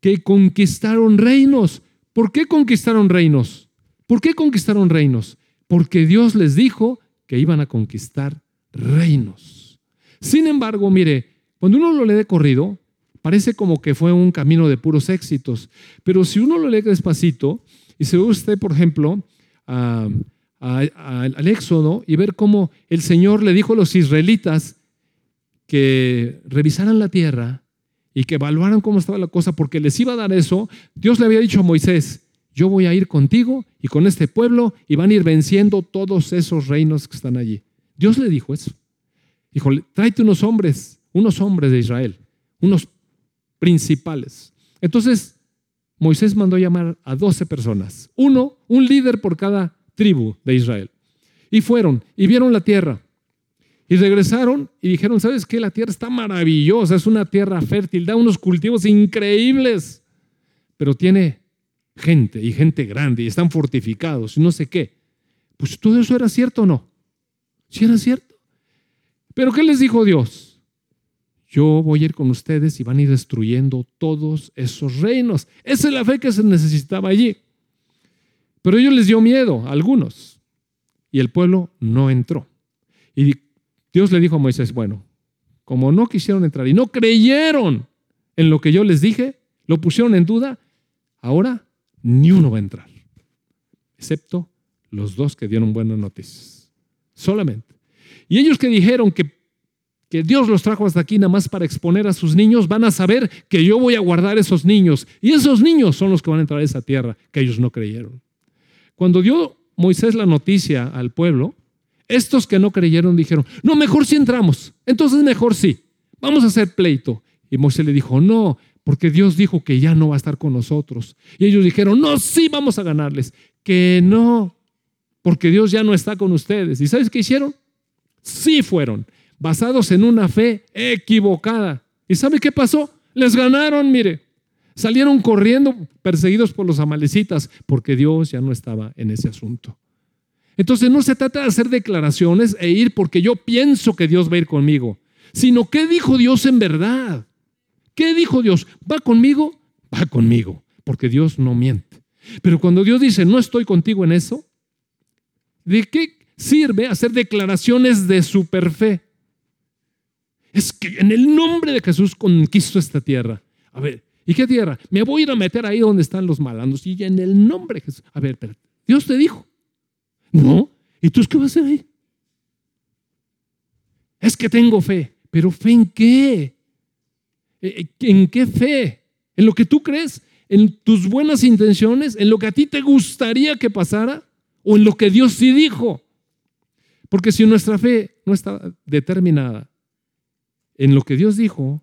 que conquistaron reinos. ¿Por qué conquistaron reinos? ¿Por qué conquistaron reinos? Porque Dios les dijo que iban a conquistar reinos. Sin embargo, mire, cuando uno lo lee de corrido, parece como que fue un camino de puros éxitos. Pero si uno lo lee despacito, y se ve usted, por ejemplo, al Éxodo y ver cómo el Señor le dijo a los israelitas que revisaran la tierra y que evaluaran cómo estaba la cosa, porque les iba a dar eso, Dios le había dicho a Moisés, yo voy a ir contigo y con este pueblo y van a ir venciendo todos esos reinos que están allí. Dios le dijo eso. Dijo, tráete unos hombres, unos hombres de Israel, unos principales. Entonces, Moisés mandó llamar a 12 personas, uno, un líder por cada tribu de Israel. Y fueron y vieron la tierra. Y regresaron y dijeron, ¿sabes qué? La tierra está maravillosa, es una tierra fértil, da unos cultivos increíbles, pero tiene gente y gente grande y están fortificados y no sé qué. Pues todo eso era cierto o no? Sí era cierto. Pero ¿qué les dijo Dios? Yo voy a ir con ustedes y van a ir destruyendo todos esos reinos. Esa es la fe que se necesitaba allí. Pero ellos les dio miedo a algunos y el pueblo no entró. Y Dios le dijo a Moisés, bueno, como no quisieron entrar y no creyeron en lo que yo les dije, lo pusieron en duda, ahora ni uno va a entrar, excepto los dos que dieron buenas noticias. Solamente. Y ellos que dijeron que, que Dios los trajo hasta aquí nada más para exponer a sus niños, van a saber que yo voy a guardar esos niños. Y esos niños son los que van a entrar a esa tierra que ellos no creyeron. Cuando dio Moisés la noticia al pueblo, estos que no creyeron dijeron, no, mejor si entramos. Entonces mejor sí. Vamos a hacer pleito. Y Moisés le dijo, no, porque Dios dijo que ya no va a estar con nosotros. Y ellos dijeron, no, sí, vamos a ganarles. Que no, porque Dios ya no está con ustedes. ¿Y sabes qué hicieron? Sí fueron, basados en una fe equivocada. ¿Y sabe qué pasó? Les ganaron, mire. Salieron corriendo perseguidos por los amalecitas porque Dios ya no estaba en ese asunto. Entonces no se trata de hacer declaraciones e ir porque yo pienso que Dios va a ir conmigo, sino qué dijo Dios en verdad. ¿Qué dijo Dios? ¿Va conmigo? Va conmigo, porque Dios no miente. Pero cuando Dios dice, no estoy contigo en eso, ¿de qué sirve hacer declaraciones de superfe. Es que en el nombre de Jesús conquisto esta tierra. A ver, ¿y qué tierra? Me voy a ir a meter ahí donde están los malandros. Y en el nombre de Jesús. A ver, pero Dios te dijo. No. ¿Y tú qué vas a hacer ahí? Es que tengo fe. ¿Pero fe en qué? ¿E, e, ¿En qué fe? ¿En lo que tú crees? ¿En tus buenas intenciones? ¿En lo que a ti te gustaría que pasara? ¿O en lo que Dios sí dijo? Porque si nuestra fe no está determinada en lo que Dios dijo,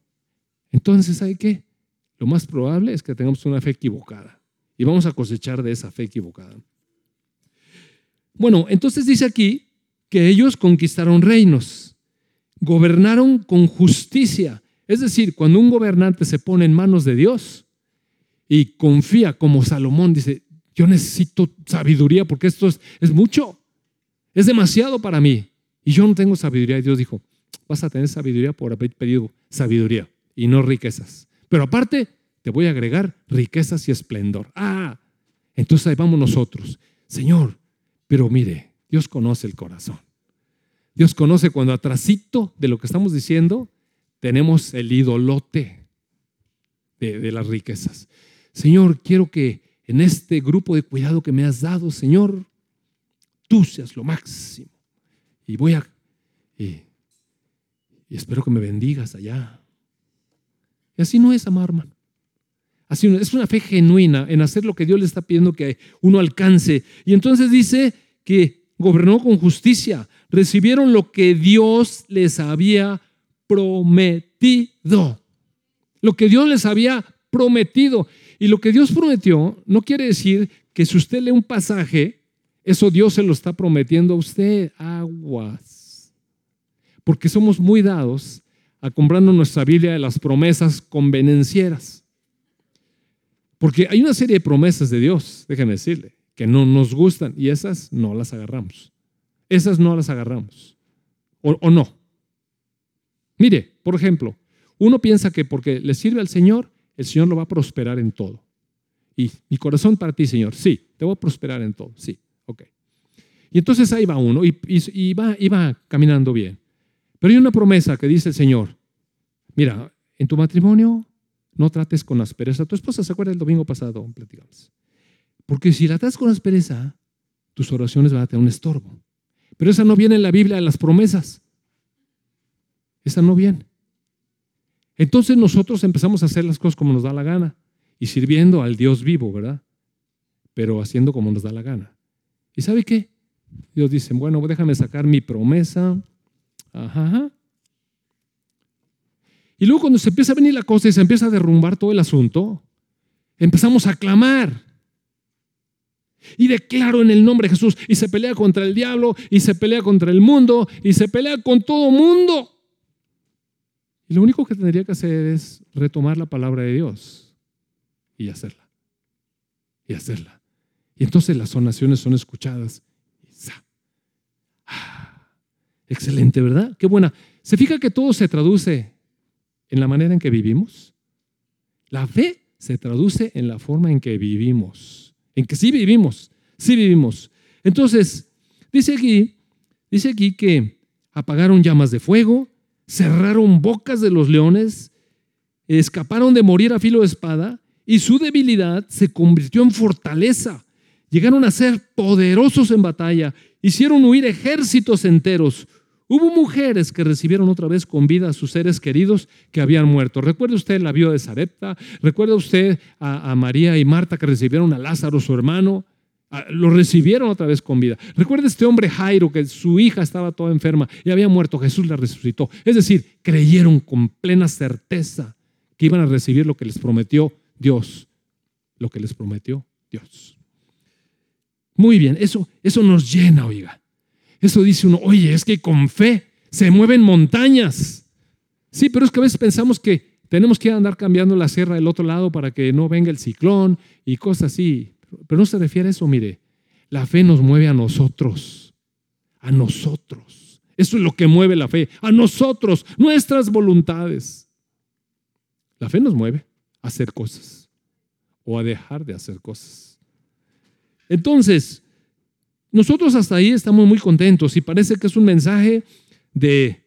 entonces ¿hay qué? Lo más probable es que tengamos una fe equivocada y vamos a cosechar de esa fe equivocada. Bueno, entonces dice aquí que ellos conquistaron reinos, gobernaron con justicia. Es decir, cuando un gobernante se pone en manos de Dios y confía como Salomón, dice, yo necesito sabiduría porque esto es, mucho. Es demasiado para mí. Y yo no tengo sabiduría. Y Dios dijo, vas a tener sabiduría por haber pedido sabiduría y no riquezas. Pero aparte, te voy a agregar riquezas y esplendor. Ah, entonces ahí vamos nosotros. Señor, pero mire, Dios conoce el corazón. Dios conoce cuando atrasito de lo que estamos diciendo tenemos el idolote de, de las riquezas. Señor, quiero que en este grupo de cuidado que me has dado, Señor, tú seas lo máximo. Y voy a, y, espero que me bendigas allá. Y así no es amar, hermano. Así no, es una fe genuina en hacer lo que Dios le está pidiendo que uno alcance. Y entonces dice que gobernó con justicia, recibieron lo que Dios les había prometido. Lo que Dios les había prometido. Y lo que Dios prometió no quiere decir que si usted lee un pasaje, eso Dios se lo está prometiendo a usted. Aguas. Porque somos muy dados a comprando nuestra Biblia de las promesas convenencieras. Porque hay una serie de promesas de Dios, déjeme decirle, que no nos gustan y esas no las agarramos. Esas no las agarramos. ¿O, no? Mire, por ejemplo, uno piensa que porque le sirve al Señor, el Señor lo va a prosperar en todo. Y mi corazón para ti, Señor, sí, te voy a prosperar en todo, sí, ok. Y entonces ahí va uno y, va, y va caminando bien. Pero hay una promesa que dice el Señor, mira, en tu matrimonio no trates con aspereza. Tu esposa se acuerda el domingo pasado, platicamos. Porque si la tratas con aspereza, tus oraciones van a tener un estorbo. Pero esa no viene en la Biblia de las promesas. Esa no viene. Entonces nosotros empezamos a hacer las cosas como nos da la gana y sirviendo al Dios vivo, ¿verdad? Pero haciendo como nos da la gana. ¿Y sabe qué? Dios dice, bueno, déjame sacar mi promesa. Ajá. Y luego cuando se empieza a venir la cosa y se empieza a derrumbar todo el asunto, empezamos a clamar. Y declaro en el nombre de Jesús. Y se pelea contra el diablo, y se pelea contra el mundo, y se pelea con todo mundo. Y lo único que tendría que hacer es retomar la palabra de Dios y hacerla. Y hacerla. Y entonces las sonaciones son escuchadas. Ah, excelente, ¿verdad? Qué buena. ¿Se fija que todo se traduce en la manera en que vivimos? La fe se traduce en la forma en que vivimos. En que sí vivimos, sí vivimos. Entonces, dice aquí, dice aquí que apagaron llamas de fuego, cerraron bocas de los leones, escaparon de morir a filo de espada y su debilidad se convirtió en fortaleza. Llegaron a ser poderosos en batalla, hicieron huir ejércitos enteros. Hubo mujeres que recibieron otra vez con vida a sus seres queridos que habían muerto. Recuerda usted la viuda de Sarepta, recuerda usted a, María y Marta que recibieron a Lázaro, su hermano. Lo recibieron otra vez con vida. Recuerda este hombre Jairo, que su hija estaba toda enferma y había muerto. Jesús la resucitó. Es decir, creyeron con plena certeza que iban a recibir lo que les prometió Dios. Lo que les prometió Dios. Muy bien, eso, eso nos llena, oiga. Eso dice uno, oye, es que con fe se mueven montañas. Sí, pero es que a veces pensamos que tenemos que andar cambiando la sierra del otro lado para que no venga el ciclón y cosas así. Pero no se refiere a eso, mire. La fe nos mueve a nosotros. A nosotros. Eso es lo que mueve la fe. A nosotros, nuestras voluntades. La fe nos mueve a hacer cosas o a dejar de hacer cosas. Entonces, nosotros hasta ahí estamos muy contentos y parece que es un mensaje de,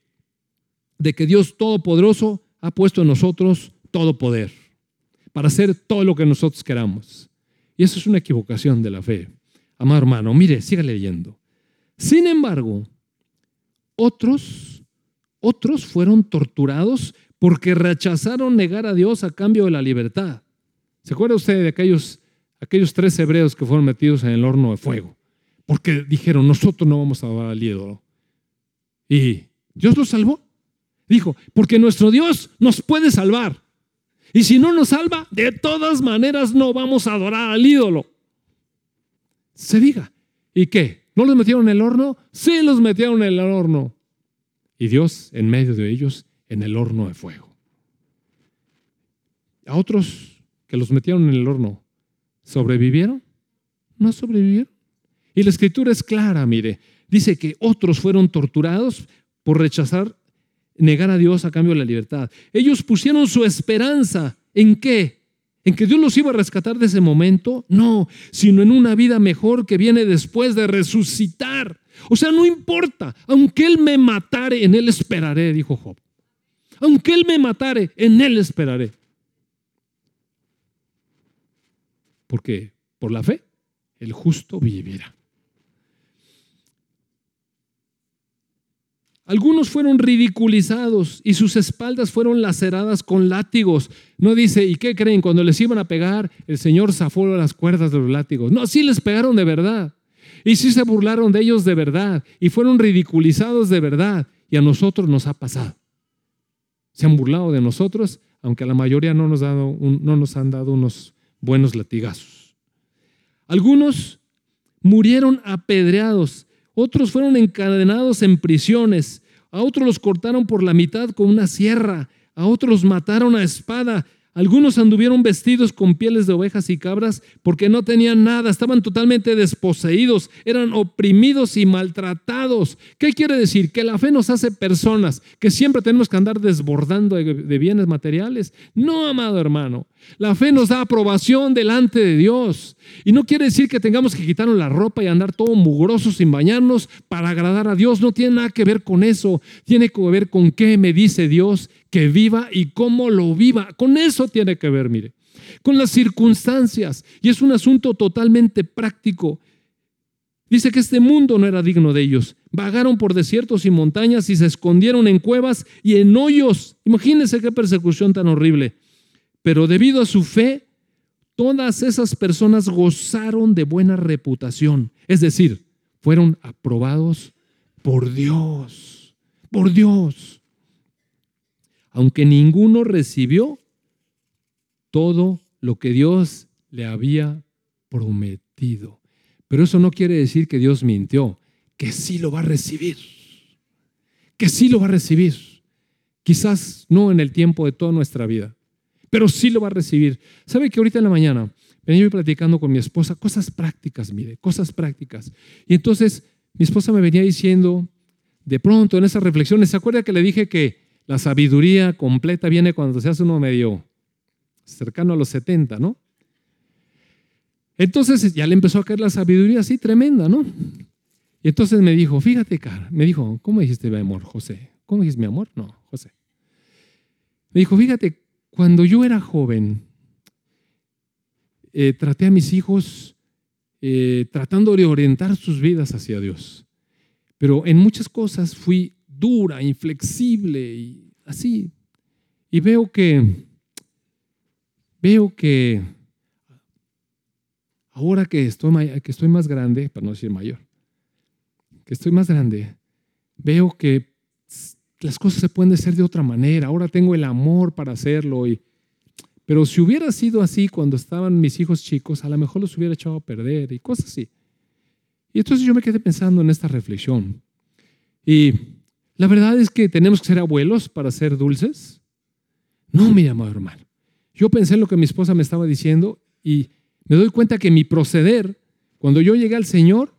de que Dios Todopoderoso ha puesto en nosotros todo poder para hacer todo lo que nosotros queramos. Y eso es una equivocación de la fe. Amado hermano, mire, siga leyendo. Sin embargo, otros, otros fueron torturados porque rechazaron negar a Dios a cambio de la libertad. ¿Se acuerda usted de aquellos, aquellos tres hebreos que fueron metidos en el horno de fuego? Porque dijeron, nosotros no vamos a dar al ídolo. Y Dios los salvó. Dijo, porque nuestro Dios nos puede salvar. Y si no nos salva, de todas maneras no vamos a adorar al ídolo. Se diga. ¿Y qué? ¿No los metieron en el horno? Sí, los metieron en el horno. Y Dios en medio de ellos en el horno de fuego. A otros que los metieron en el horno, ¿sobrevivieron? No sobrevivieron. Y la escritura es clara, mire. Dice que otros fueron torturados por rechazar negar a Dios a cambio de la libertad. Ellos pusieron su esperanza en qué? ¿En que Dios los iba a rescatar de ese momento? No, sino en una vida mejor que viene después de resucitar. O sea, no importa, aunque Él me matare, en Él esperaré, dijo Job. Aunque Él me matare, en Él esperaré. Porque por la fe, el justo vivirá. Algunos fueron ridiculizados y sus espaldas fueron laceradas con látigos. No dice, ¿y qué creen? Cuando les iban a pegar, el Señor zafó las cuerdas de los látigos. No, sí les pegaron de verdad. Y sí se burlaron de ellos de verdad. Y fueron ridiculizados de verdad. Y a nosotros nos ha pasado. Se han burlado de nosotros, aunque a la mayoría no nos, dado no nos han dado unos buenos latigazos. Algunos murieron apedreados, otros fueron encadenados en prisiones, a otros los cortaron por la mitad con una sierra, a otros los mataron a espada, algunos anduvieron vestidos con pieles de ovejas y cabras porque no tenían nada, estaban totalmente desposeídos, eran oprimidos y maltratados. ¿Qué quiere decir? Que la fe nos hace personas, que siempre tenemos que andar desbordando de, bienes materiales. No, amado hermano, la fe nos da aprobación delante de Dios. Y no quiere decir que tengamos que quitarnos la ropa y andar todo mugroso sin bañarnos para agradar a Dios. No tiene nada que ver con eso. Tiene que ver con qué me dice Dios que viva y cómo lo viva. Con eso tiene que ver, mire, con las circunstancias. Y es un asunto totalmente práctico. Dice que este mundo no era digno de ellos. Vagaron por desiertos y montañas y se escondieron en cuevas y en hoyos. Imagínense qué persecución tan horrible. Pero debido a su fe, todas esas personas gozaron de buena reputación. Es decir, fueron aprobados por Dios. Por Dios aunque ninguno recibió todo lo que Dios le había prometido. Pero eso no quiere decir que Dios mintió, que sí lo va a recibir, que sí lo va a recibir. Quizás no en el tiempo de toda nuestra vida, pero sí lo va a recibir. ¿Sabe que ahorita en la mañana venía yo platicando con mi esposa cosas prácticas, mire, cosas prácticas? Y entonces mi esposa me venía diciendo, de pronto en esas reflexiones, ¿se acuerda que le dije que la sabiduría completa viene cuando se hace uno medio cercano a los 70, ¿no? Entonces ya le empezó a caer la sabiduría así tremenda, ¿no? Y entonces me dijo, fíjate, cara, me dijo, ¿cómo dijiste mi amor, José? ¿Cómo dijiste mi amor? No, José. Me dijo, fíjate, cuando yo era joven, eh, traté a mis hijos eh, tratando de orientar sus vidas hacia Dios. Pero en muchas cosas fui dura, inflexible y así. Y veo que, veo que ahora que estoy, que estoy más grande, para no decir mayor, que estoy más grande, veo que las cosas se pueden hacer de otra manera. Ahora tengo el amor para hacerlo. Y, pero si hubiera sido así cuando estaban mis hijos chicos, a lo mejor los hubiera echado a perder y cosas así. Y entonces yo me quedé pensando en esta reflexión. Y la verdad es que tenemos que ser abuelos para ser dulces. No, mi amado hermano. Yo pensé en lo que mi esposa me estaba diciendo y me doy cuenta que mi proceder, cuando yo llegué al Señor,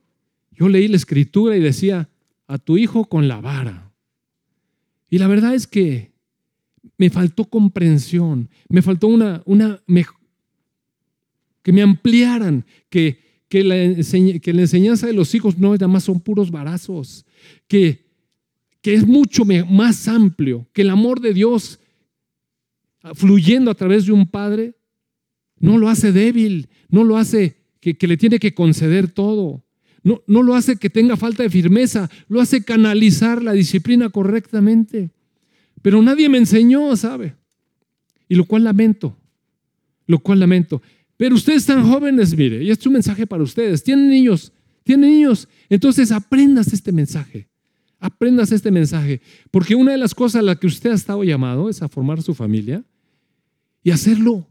yo leí la escritura y decía, a tu hijo con la vara. Y la verdad es que me faltó comprensión, me faltó una, una que me ampliaran, que, que, la, enseñanza de los hijos no nada más son puros varazos, que que es mucho más amplio, que el amor de Dios fluyendo a través de un padre no lo hace débil, no lo hace que, le tiene que conceder todo, no, no lo hace que tenga falta de firmeza, lo hace canalizar la disciplina correctamente. Pero nadie me enseñó, ¿sabe? Y lo cual lamento, lo cual lamento. Pero ustedes están jóvenes, mire, y este es un mensaje para ustedes. Tienen niños, tienen niños. Entonces aprendas este mensaje. Aprendas este mensaje, porque una de las cosas a las que usted ha estado llamado es a formar su familia y hacerlo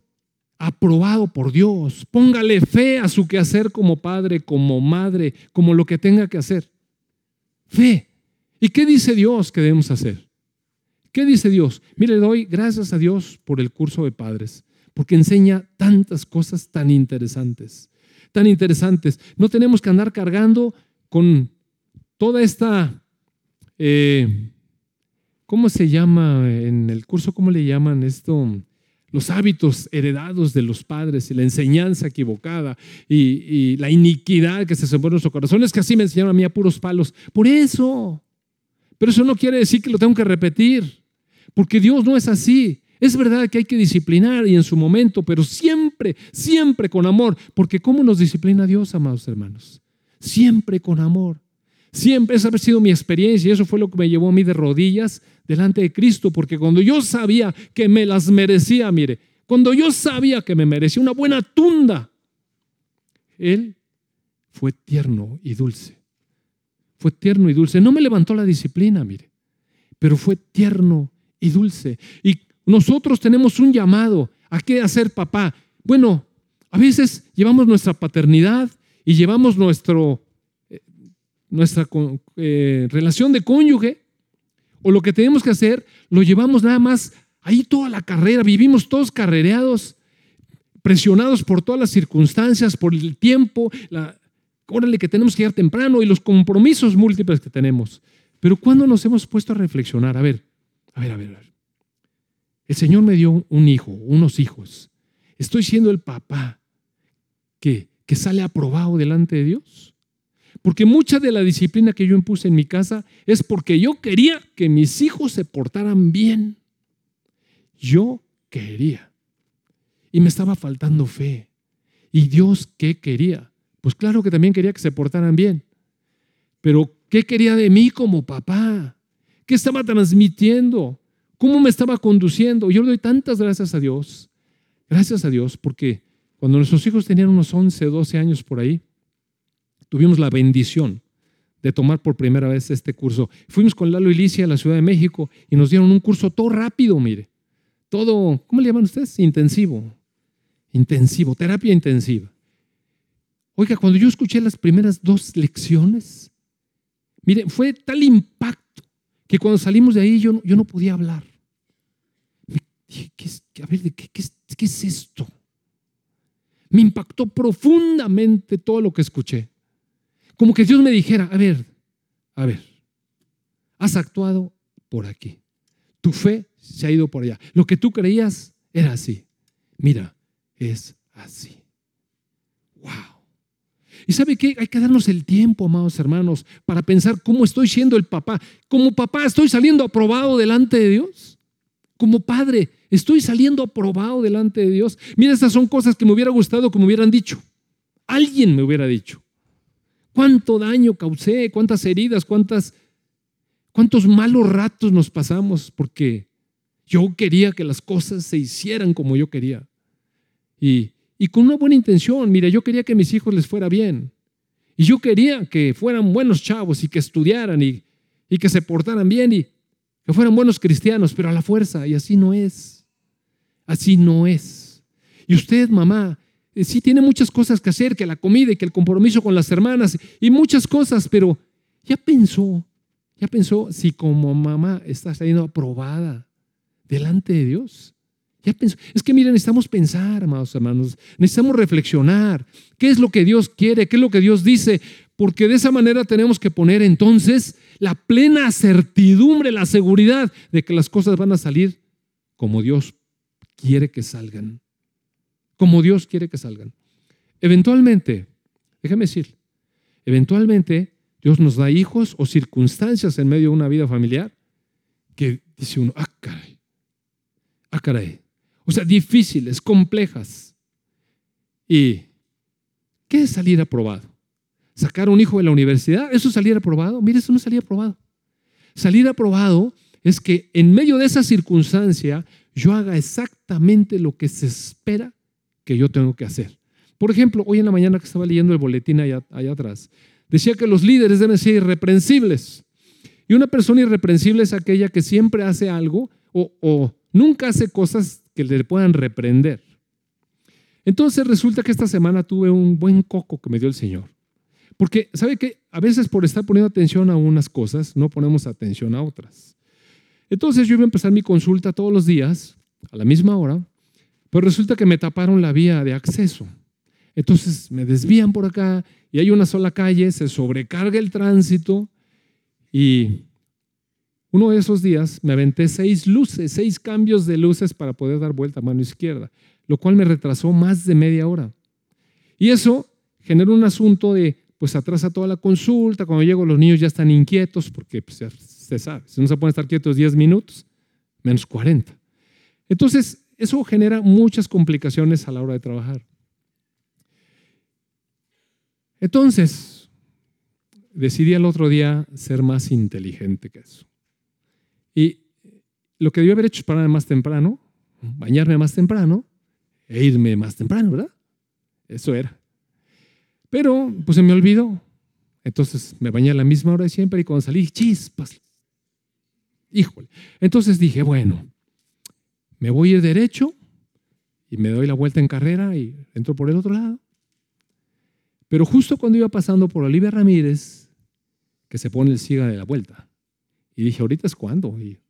aprobado por Dios. Póngale fe a su quehacer como padre, como madre, como lo que tenga que hacer. Fe. ¿Y qué dice Dios que debemos hacer? ¿Qué dice Dios? Mire, doy gracias a Dios por el curso de padres, porque enseña tantas cosas tan interesantes, tan interesantes. No tenemos que andar cargando con toda esta eh, ¿Cómo se llama en el curso? ¿Cómo le llaman esto? Los hábitos heredados de los padres y la enseñanza equivocada y, la iniquidad que se sembró en nuestro corazón. Es que así me enseñaron a mí a puros palos. Por eso. Pero eso no quiere decir que lo tengo que repetir. Porque Dios no es así. Es verdad que hay que disciplinar y en su momento, pero siempre, siempre con amor. Porque ¿cómo nos disciplina Dios, amados hermanos? Siempre con amor. Siempre esa ha sido mi experiencia y eso fue lo que me llevó a mí de rodillas delante de Cristo, porque cuando yo sabía que me las merecía, mire, cuando yo sabía que me merecía una buena tunda, Él fue tierno y dulce. Fue tierno y dulce. No me levantó la disciplina, mire, pero fue tierno y dulce. Y Nosotros tenemos un llamado. ¿A qué hacer papá? Bueno, a veces llevamos nuestra paternidad y llevamos nuestro, nuestra eh, relación de cónyuge o lo que tenemos que hacer, lo llevamos nada más ahí toda la carrera, vivimos todos carrereados, presionados por todas las circunstancias, por el tiempo, la, órale que tenemos que llegar temprano y los compromisos múltiples que tenemos. Pero cuando nos hemos puesto a reflexionar, a ver, a ver, a ver, a ver. El Señor me dio un hijo, unos hijos. Estoy siendo el papá que, que sale aprobado delante de Dios. Porque mucha de la disciplina que yo impuse en mi casa es porque yo quería que mis hijos se portaran bien. Yo quería. Y me estaba faltando fe. ¿Y Dios qué quería? Pues claro que también quería que se portaran bien. Pero ¿qué quería de mí como papá? ¿Qué estaba transmitiendo? ¿Cómo me estaba conduciendo? Yo le doy tantas gracias a Dios. Gracias a Dios porque cuando nuestros hijos tenían unos 11, 12 años por ahí, tuvimos la bendición de tomar por primera vez este curso. Fuimos con Lalo y Licia a la Ciudad de México y nos dieron un curso todo rápido, mire. Todo, ¿cómo le llaman ustedes? Intensivo. Intensivo, terapia intensiva. Oiga, cuando yo escuché las primeras dos lecciones, mire, fue tal impacto que cuando salimos de ahí yo, yo no podía hablar. dije, a ver, ¿qué, qué es esto? Me impactó profundamente todo lo que escuché. Como que Dios me dijera, a ver, a ver, has actuado por aquí. Tu fe se ha ido por allá. Lo que tú creías era así. Mira, es así. Wow. ¿Y sabe qué? Hay que darnos el tiempo, amados hermanos, para pensar cómo estoy siendo el papá. Como papá estoy saliendo aprobado delante de Dios. Como padre estoy saliendo aprobado delante de Dios. Mira, estas son cosas que me hubiera gustado que me hubieran dicho. Alguien me hubiera dicho. ¿Cuánto daño causé? ¿Cuántas heridas? ¿Cuántas, ¿Cuántos malos ratos nos pasamos? Porque yo quería que las cosas se hicieran como yo quería. Y y con una buena intención. Mire, yo quería que mis hijos les fuera bien. Y yo quería que fueran buenos chavos y que estudiaran y, y que se portaran bien y que fueran buenos cristianos, pero a la fuerza. Y así no es. Así no es. Y usted, mamá, sí tiene muchas cosas que hacer, que la comida y que el compromiso con las hermanas y muchas cosas, pero ya pensó, ya pensó si como mamá está saliendo aprobada delante de Dios. Es que miren, necesitamos pensar, amados hermanos, necesitamos reflexionar. ¿Qué es lo que Dios quiere? ¿Qué es lo que Dios dice? Porque de esa manera tenemos que poner entonces la plena certidumbre, la seguridad de que las cosas van a salir como Dios quiere que salgan. Como Dios quiere que salgan. Eventualmente, déjame decir, eventualmente Dios nos da hijos o circunstancias en medio de una vida familiar que dice uno, ah, caray, ah, caray, o sea, difíciles, complejas. ¿Y qué es salir aprobado? ¿Sacar un hijo de la universidad? ¿Eso es salir aprobado? Mire, eso no salir aprobado. Salir aprobado es que en medio de esa circunstancia yo haga exactamente lo que se espera que yo tengo que hacer. Por ejemplo, hoy en la mañana que estaba leyendo el boletín allá, atrás, decía que los líderes deben ser irreprensibles. Y una persona irreprensible es aquella que siempre hace algo o, o nunca hace cosas que le puedan reprender. Entonces resulta que esta semana tuve un buen coco que me dio el Señor. Porque, ¿sabe qué? A veces por estar poniendo atención a unas cosas, no ponemos atención a otras. Entonces yo iba a empezar mi consulta todos los días, a la misma hora, pero resulta que me taparon la vía de acceso. Entonces me desvían por acá y hay una sola calle, se sobrecarga el tránsito y uno de esos días me aventé seis luces, seis cambios de luces para poder dar vuelta a mano izquierda, lo cual me retrasó más de media hora. Y eso generó un asunto de, pues atrasa toda la consulta, cuando llego los niños ya están inquietos, porque pues, se sabe, si no se pueden estar quietos 10 minutos, menos 40. Entonces, eso genera muchas complicaciones a la hora de trabajar. Entonces, decidí el otro día ser más inteligente que eso. Y lo que debió haber hecho es pararme más temprano, bañarme más temprano e irme más temprano, ¿verdad? Eso era. Pero pues se me olvidó. Entonces me bañé a la misma hora de siempre y cuando salí, chispas. Híjole. Entonces dije, bueno, me voy a derecho y me doy la vuelta en carrera y entro por el otro lado. Pero justo cuando iba pasando por Olivia Ramírez, que se pone el siga de la vuelta, y dije, ahorita es cuando. Y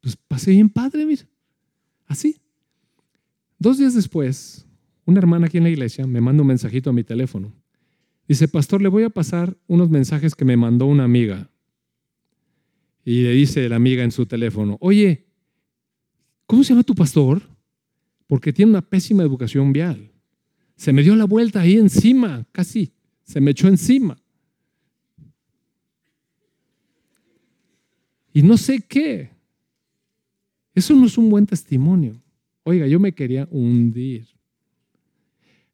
pues pasé bien padre, mira. Así. Dos días después, una hermana aquí en la iglesia me manda un mensajito a mi teléfono. Dice, pastor, le voy a pasar unos mensajes que me mandó una amiga. Y le dice la amiga en su teléfono, oye, ¿cómo se llama tu pastor? Porque tiene una pésima educación vial. Se me dio la vuelta ahí encima, casi. Se me echó encima. Y no sé qué. Eso no es un buen testimonio. Oiga, yo me quería hundir.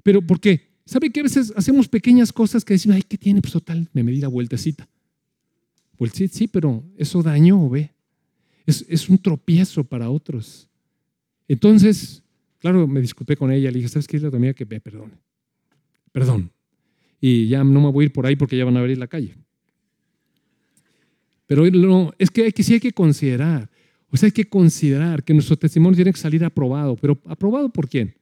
Pero ¿por qué? ¿Sabe que a veces hacemos pequeñas cosas que decimos, ay, ¿qué tiene? Pues total, me medí la vueltecita. Pues sí, sí, pero eso dañó, ve. Es, es un tropiezo para otros. Entonces, claro, me disculpé con ella, le dije, ¿sabes qué es la amiga que me perdone? Perdón. Y ya no me voy a ir por ahí porque ya van a abrir la calle. Pero no, es que, hay que sí hay que considerar. Pues hay que considerar que nuestro testimonio tiene que salir aprobado. ¿Pero aprobado por quién?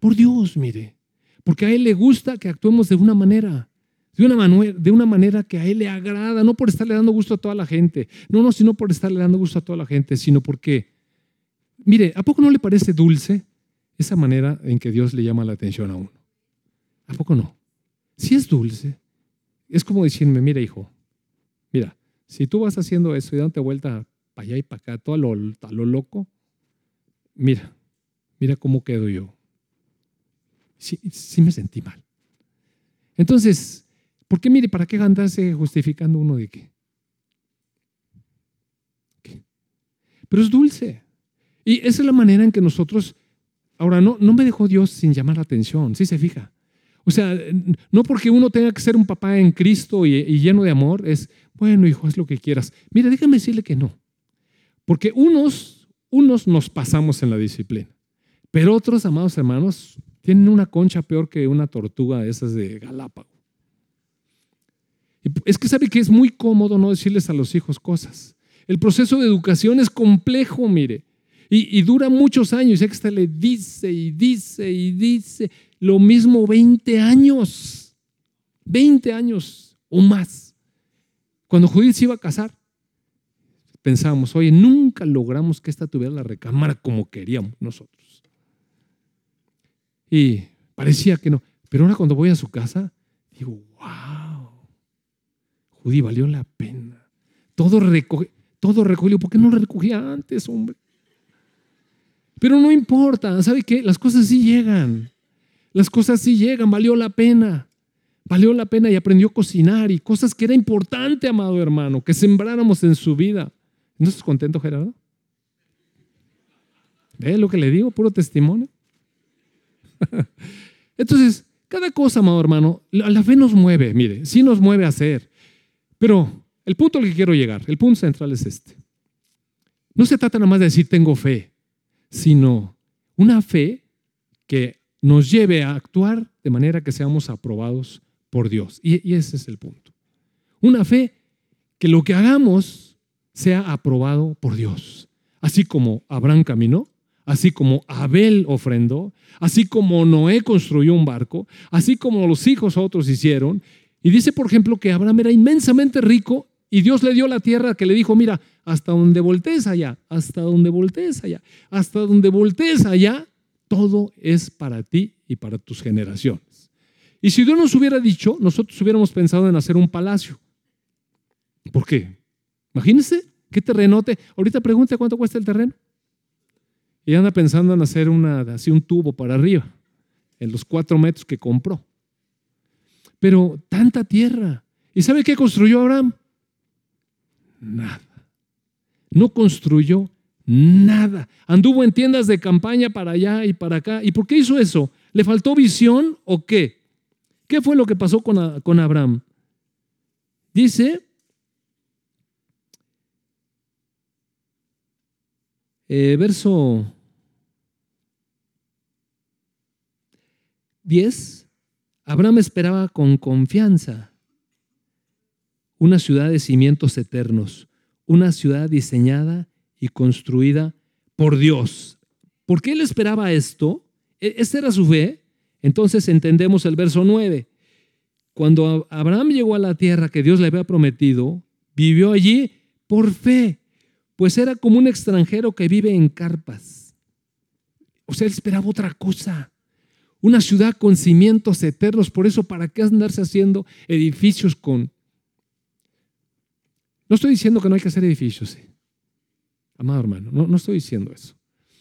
Por Dios, mire. Porque a Él le gusta que actuemos de una manera. De una, manera, de una manera que a Él le agrada, no por estarle dando gusto a toda la gente, no, no, sino por estarle dando gusto a toda la gente, sino porque, mire, ¿a poco no le parece dulce esa manera en que Dios le llama la atención a uno? ¿A poco no? Si es dulce, es como decirme, mira hijo, mira, si tú vas haciendo eso y dándote vuelta para allá y para acá, todo a lo, lo loco, mira, mira cómo quedo yo. Sí, sí me sentí mal. Entonces, ¿por qué mire, para qué andarse justificando uno de qué? ¿Qué? Pero es dulce. Y esa es la manera en que nosotros, ahora no, no me dejó Dios sin llamar la atención, si se fija. O sea, no porque uno tenga que ser un papá en Cristo y, lleno de amor, es, bueno, hijo, haz lo que quieras. Mira, déjame decirle que no. Porque unos, unos nos pasamos en la disciplina, pero otros, amados hermanos, tienen una concha peor que una tortuga de esas de Galápago. Es que sabe que es muy cómodo no decirles a los hijos cosas. El proceso de educación es complejo, mire, y, dura muchos años. Y que le dice y dice y dice lo mismo 20 años, 20 años o más. Cuando Judith se iba a casar, pensábamos, oye, nunca logramos que esta tuviera la recámara como queríamos nosotros. Y parecía que no. Pero ahora cuando voy a su casa, digo, wow, Judy valió la pena. Todo recoge, todo recogió. ¿Por qué no lo recogía antes, hombre? Pero no importa, ¿sabe qué? Las cosas sí llegan. Las cosas sí llegan, valió la pena. Valió la pena y aprendió a cocinar y cosas que era importante, amado hermano, que sembráramos en su vida. ¿No estás contento, Gerardo? ¿Ve lo que le digo? Puro testimonio. Entonces, cada cosa, amado hermano, la fe nos mueve, mire, sí nos mueve a hacer. Pero el punto al que quiero llegar, el punto central es este. No se trata nada más de decir tengo fe, sino una fe que nos lleve a actuar de manera que seamos aprobados por Dios. Y, ese es el punto. Una fe que lo que hagamos sea aprobado por Dios. Así como Abraham caminó, así como Abel ofrendó, así como Noé construyó un barco, así como los hijos otros hicieron. Y dice, por ejemplo, que Abraham era inmensamente rico y Dios le dio la tierra que le dijo, mira, hasta donde voltees allá, hasta donde voltees allá, hasta donde voltees allá, todo es para ti y para tus generaciones. Y si Dios nos hubiera dicho, nosotros hubiéramos pensado en hacer un palacio. ¿Por qué? Imagínense qué terrenote. Ahorita pregunte cuánto cuesta el terreno. Y anda pensando en hacer así un tubo para arriba, en los cuatro metros que compró. Pero tanta tierra. ¿Y sabe qué construyó Abraham? Nada. No construyó nada. Anduvo en tiendas de campaña para allá y para acá. ¿Y por qué hizo eso? ¿Le faltó visión o qué? ¿Qué fue lo que pasó con, con Abraham? Dice Eh, verso 10. Abraham esperaba con confianza una ciudad de cimientos eternos, una ciudad diseñada y construida por Dios. ¿Por qué él esperaba esto? E, esta era su fe. Entonces entendemos el verso 9. Cuando Abraham llegó a la tierra que Dios le había prometido, vivió allí por fe, pues era como un extranjero que vive en carpas. O sea, él esperaba otra cosa. Una ciudad con cimientos eternos. Por eso, ¿para qué andarse haciendo edificios con... No estoy diciendo que no hay que hacer edificios. ¿eh? Amado hermano, no, no estoy diciendo eso.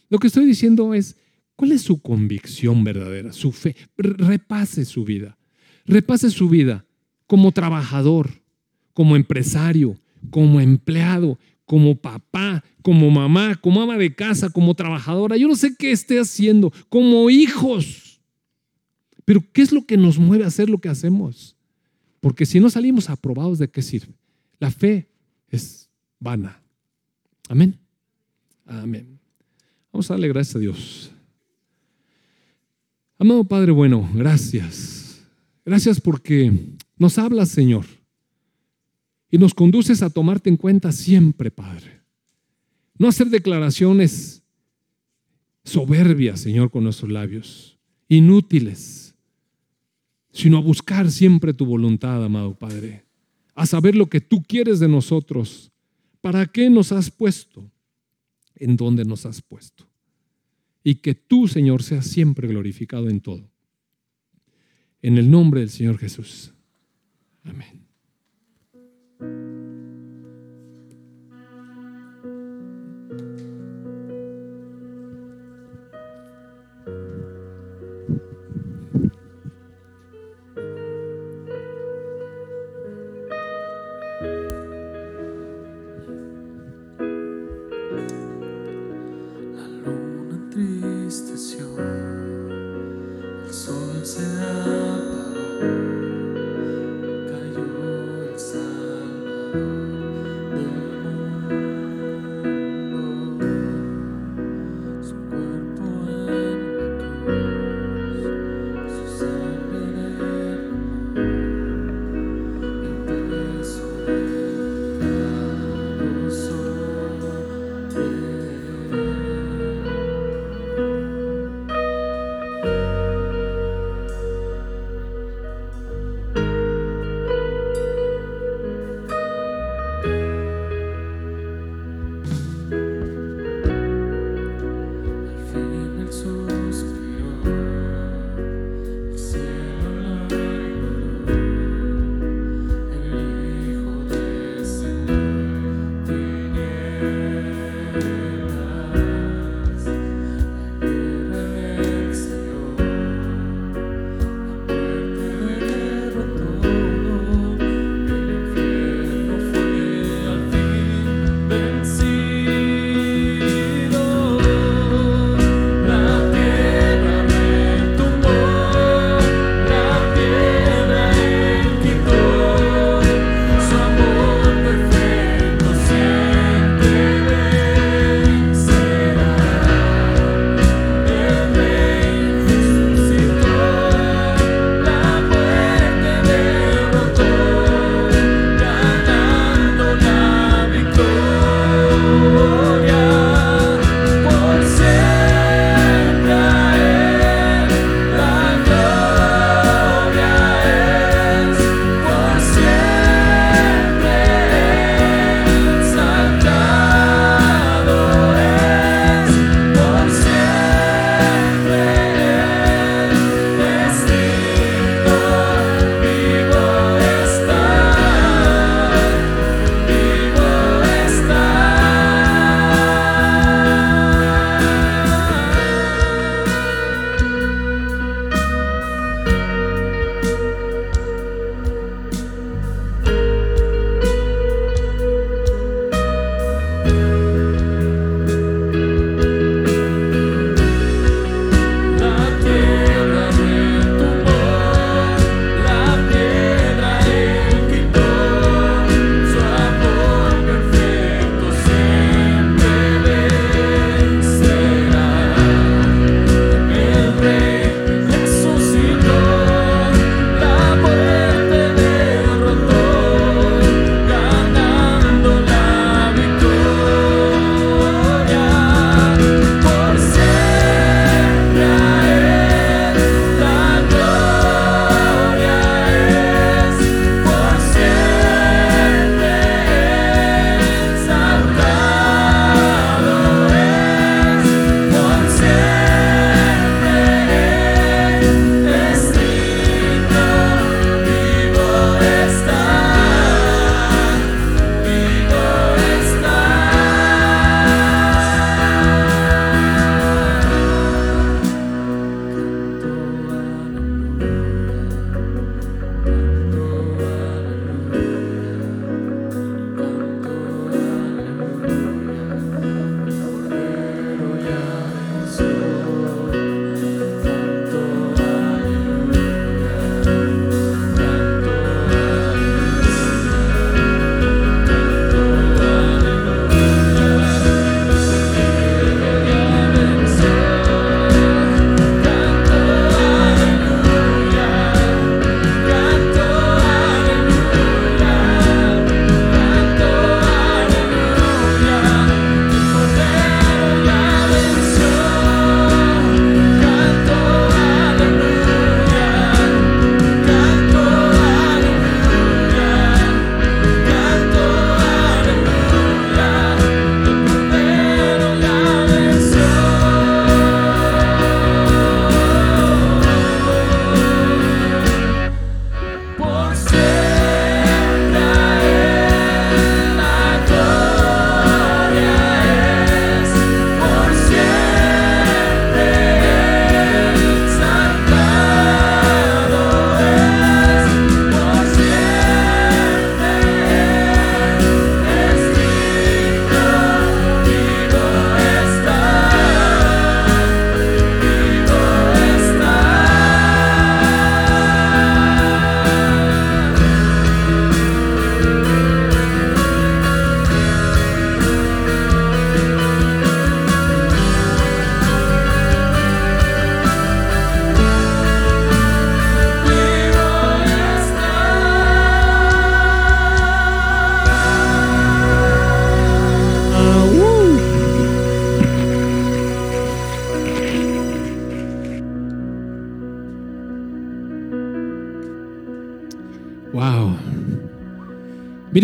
Lo que estoy diciendo es, ¿cuál es su convicción verdadera, su fe? Repase su vida. Repase su vida como trabajador, como empresario, como empleado, como papá, como mamá, como ama de casa, como trabajadora. Yo no sé qué esté haciendo, como hijos. Pero ¿qué es lo que nos mueve a hacer lo que hacemos? Porque si no salimos aprobados, ¿de qué sirve? La fe es vana. Amén. Amén. Vamos a darle gracias a Dios. Amado Padre bueno, gracias. Gracias porque nos hablas, Señor, y nos conduces a tomarte en cuenta siempre, Padre. No hacer declaraciones soberbias, Señor, con nuestros labios, inútiles, sino a buscar siempre tu voluntad, amado Padre, a saber lo que tú quieres de nosotros. ¿Para qué nos has puesto? en donde nos has puesto. Y que tú, Señor, seas siempre glorificado en todo. En el nombre del Señor Jesús. Amén.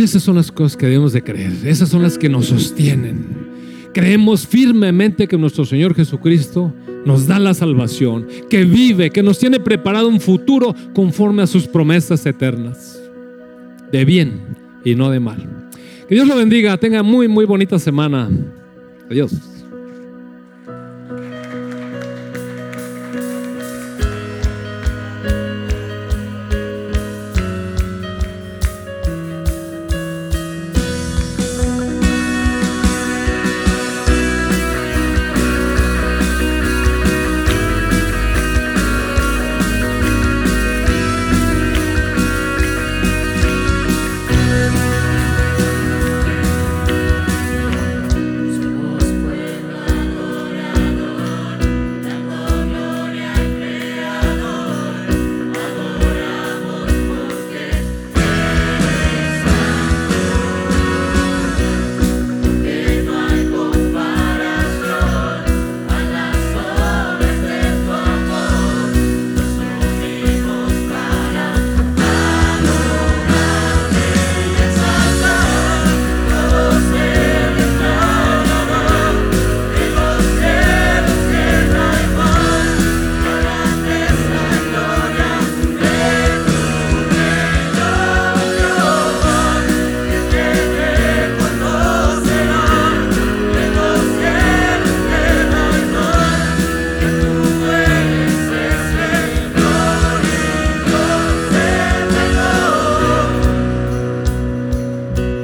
Esas son las cosas que debemos de creer. Esas son las que nos sostienen. Creemos firmemente que nuestro Señor Jesucristo nos da la salvación, que vive, que nos tiene preparado un futuro conforme a sus promesas eternas. De bien y no de mal. Que Dios lo bendiga. Tenga muy, muy bonita semana. Adiós.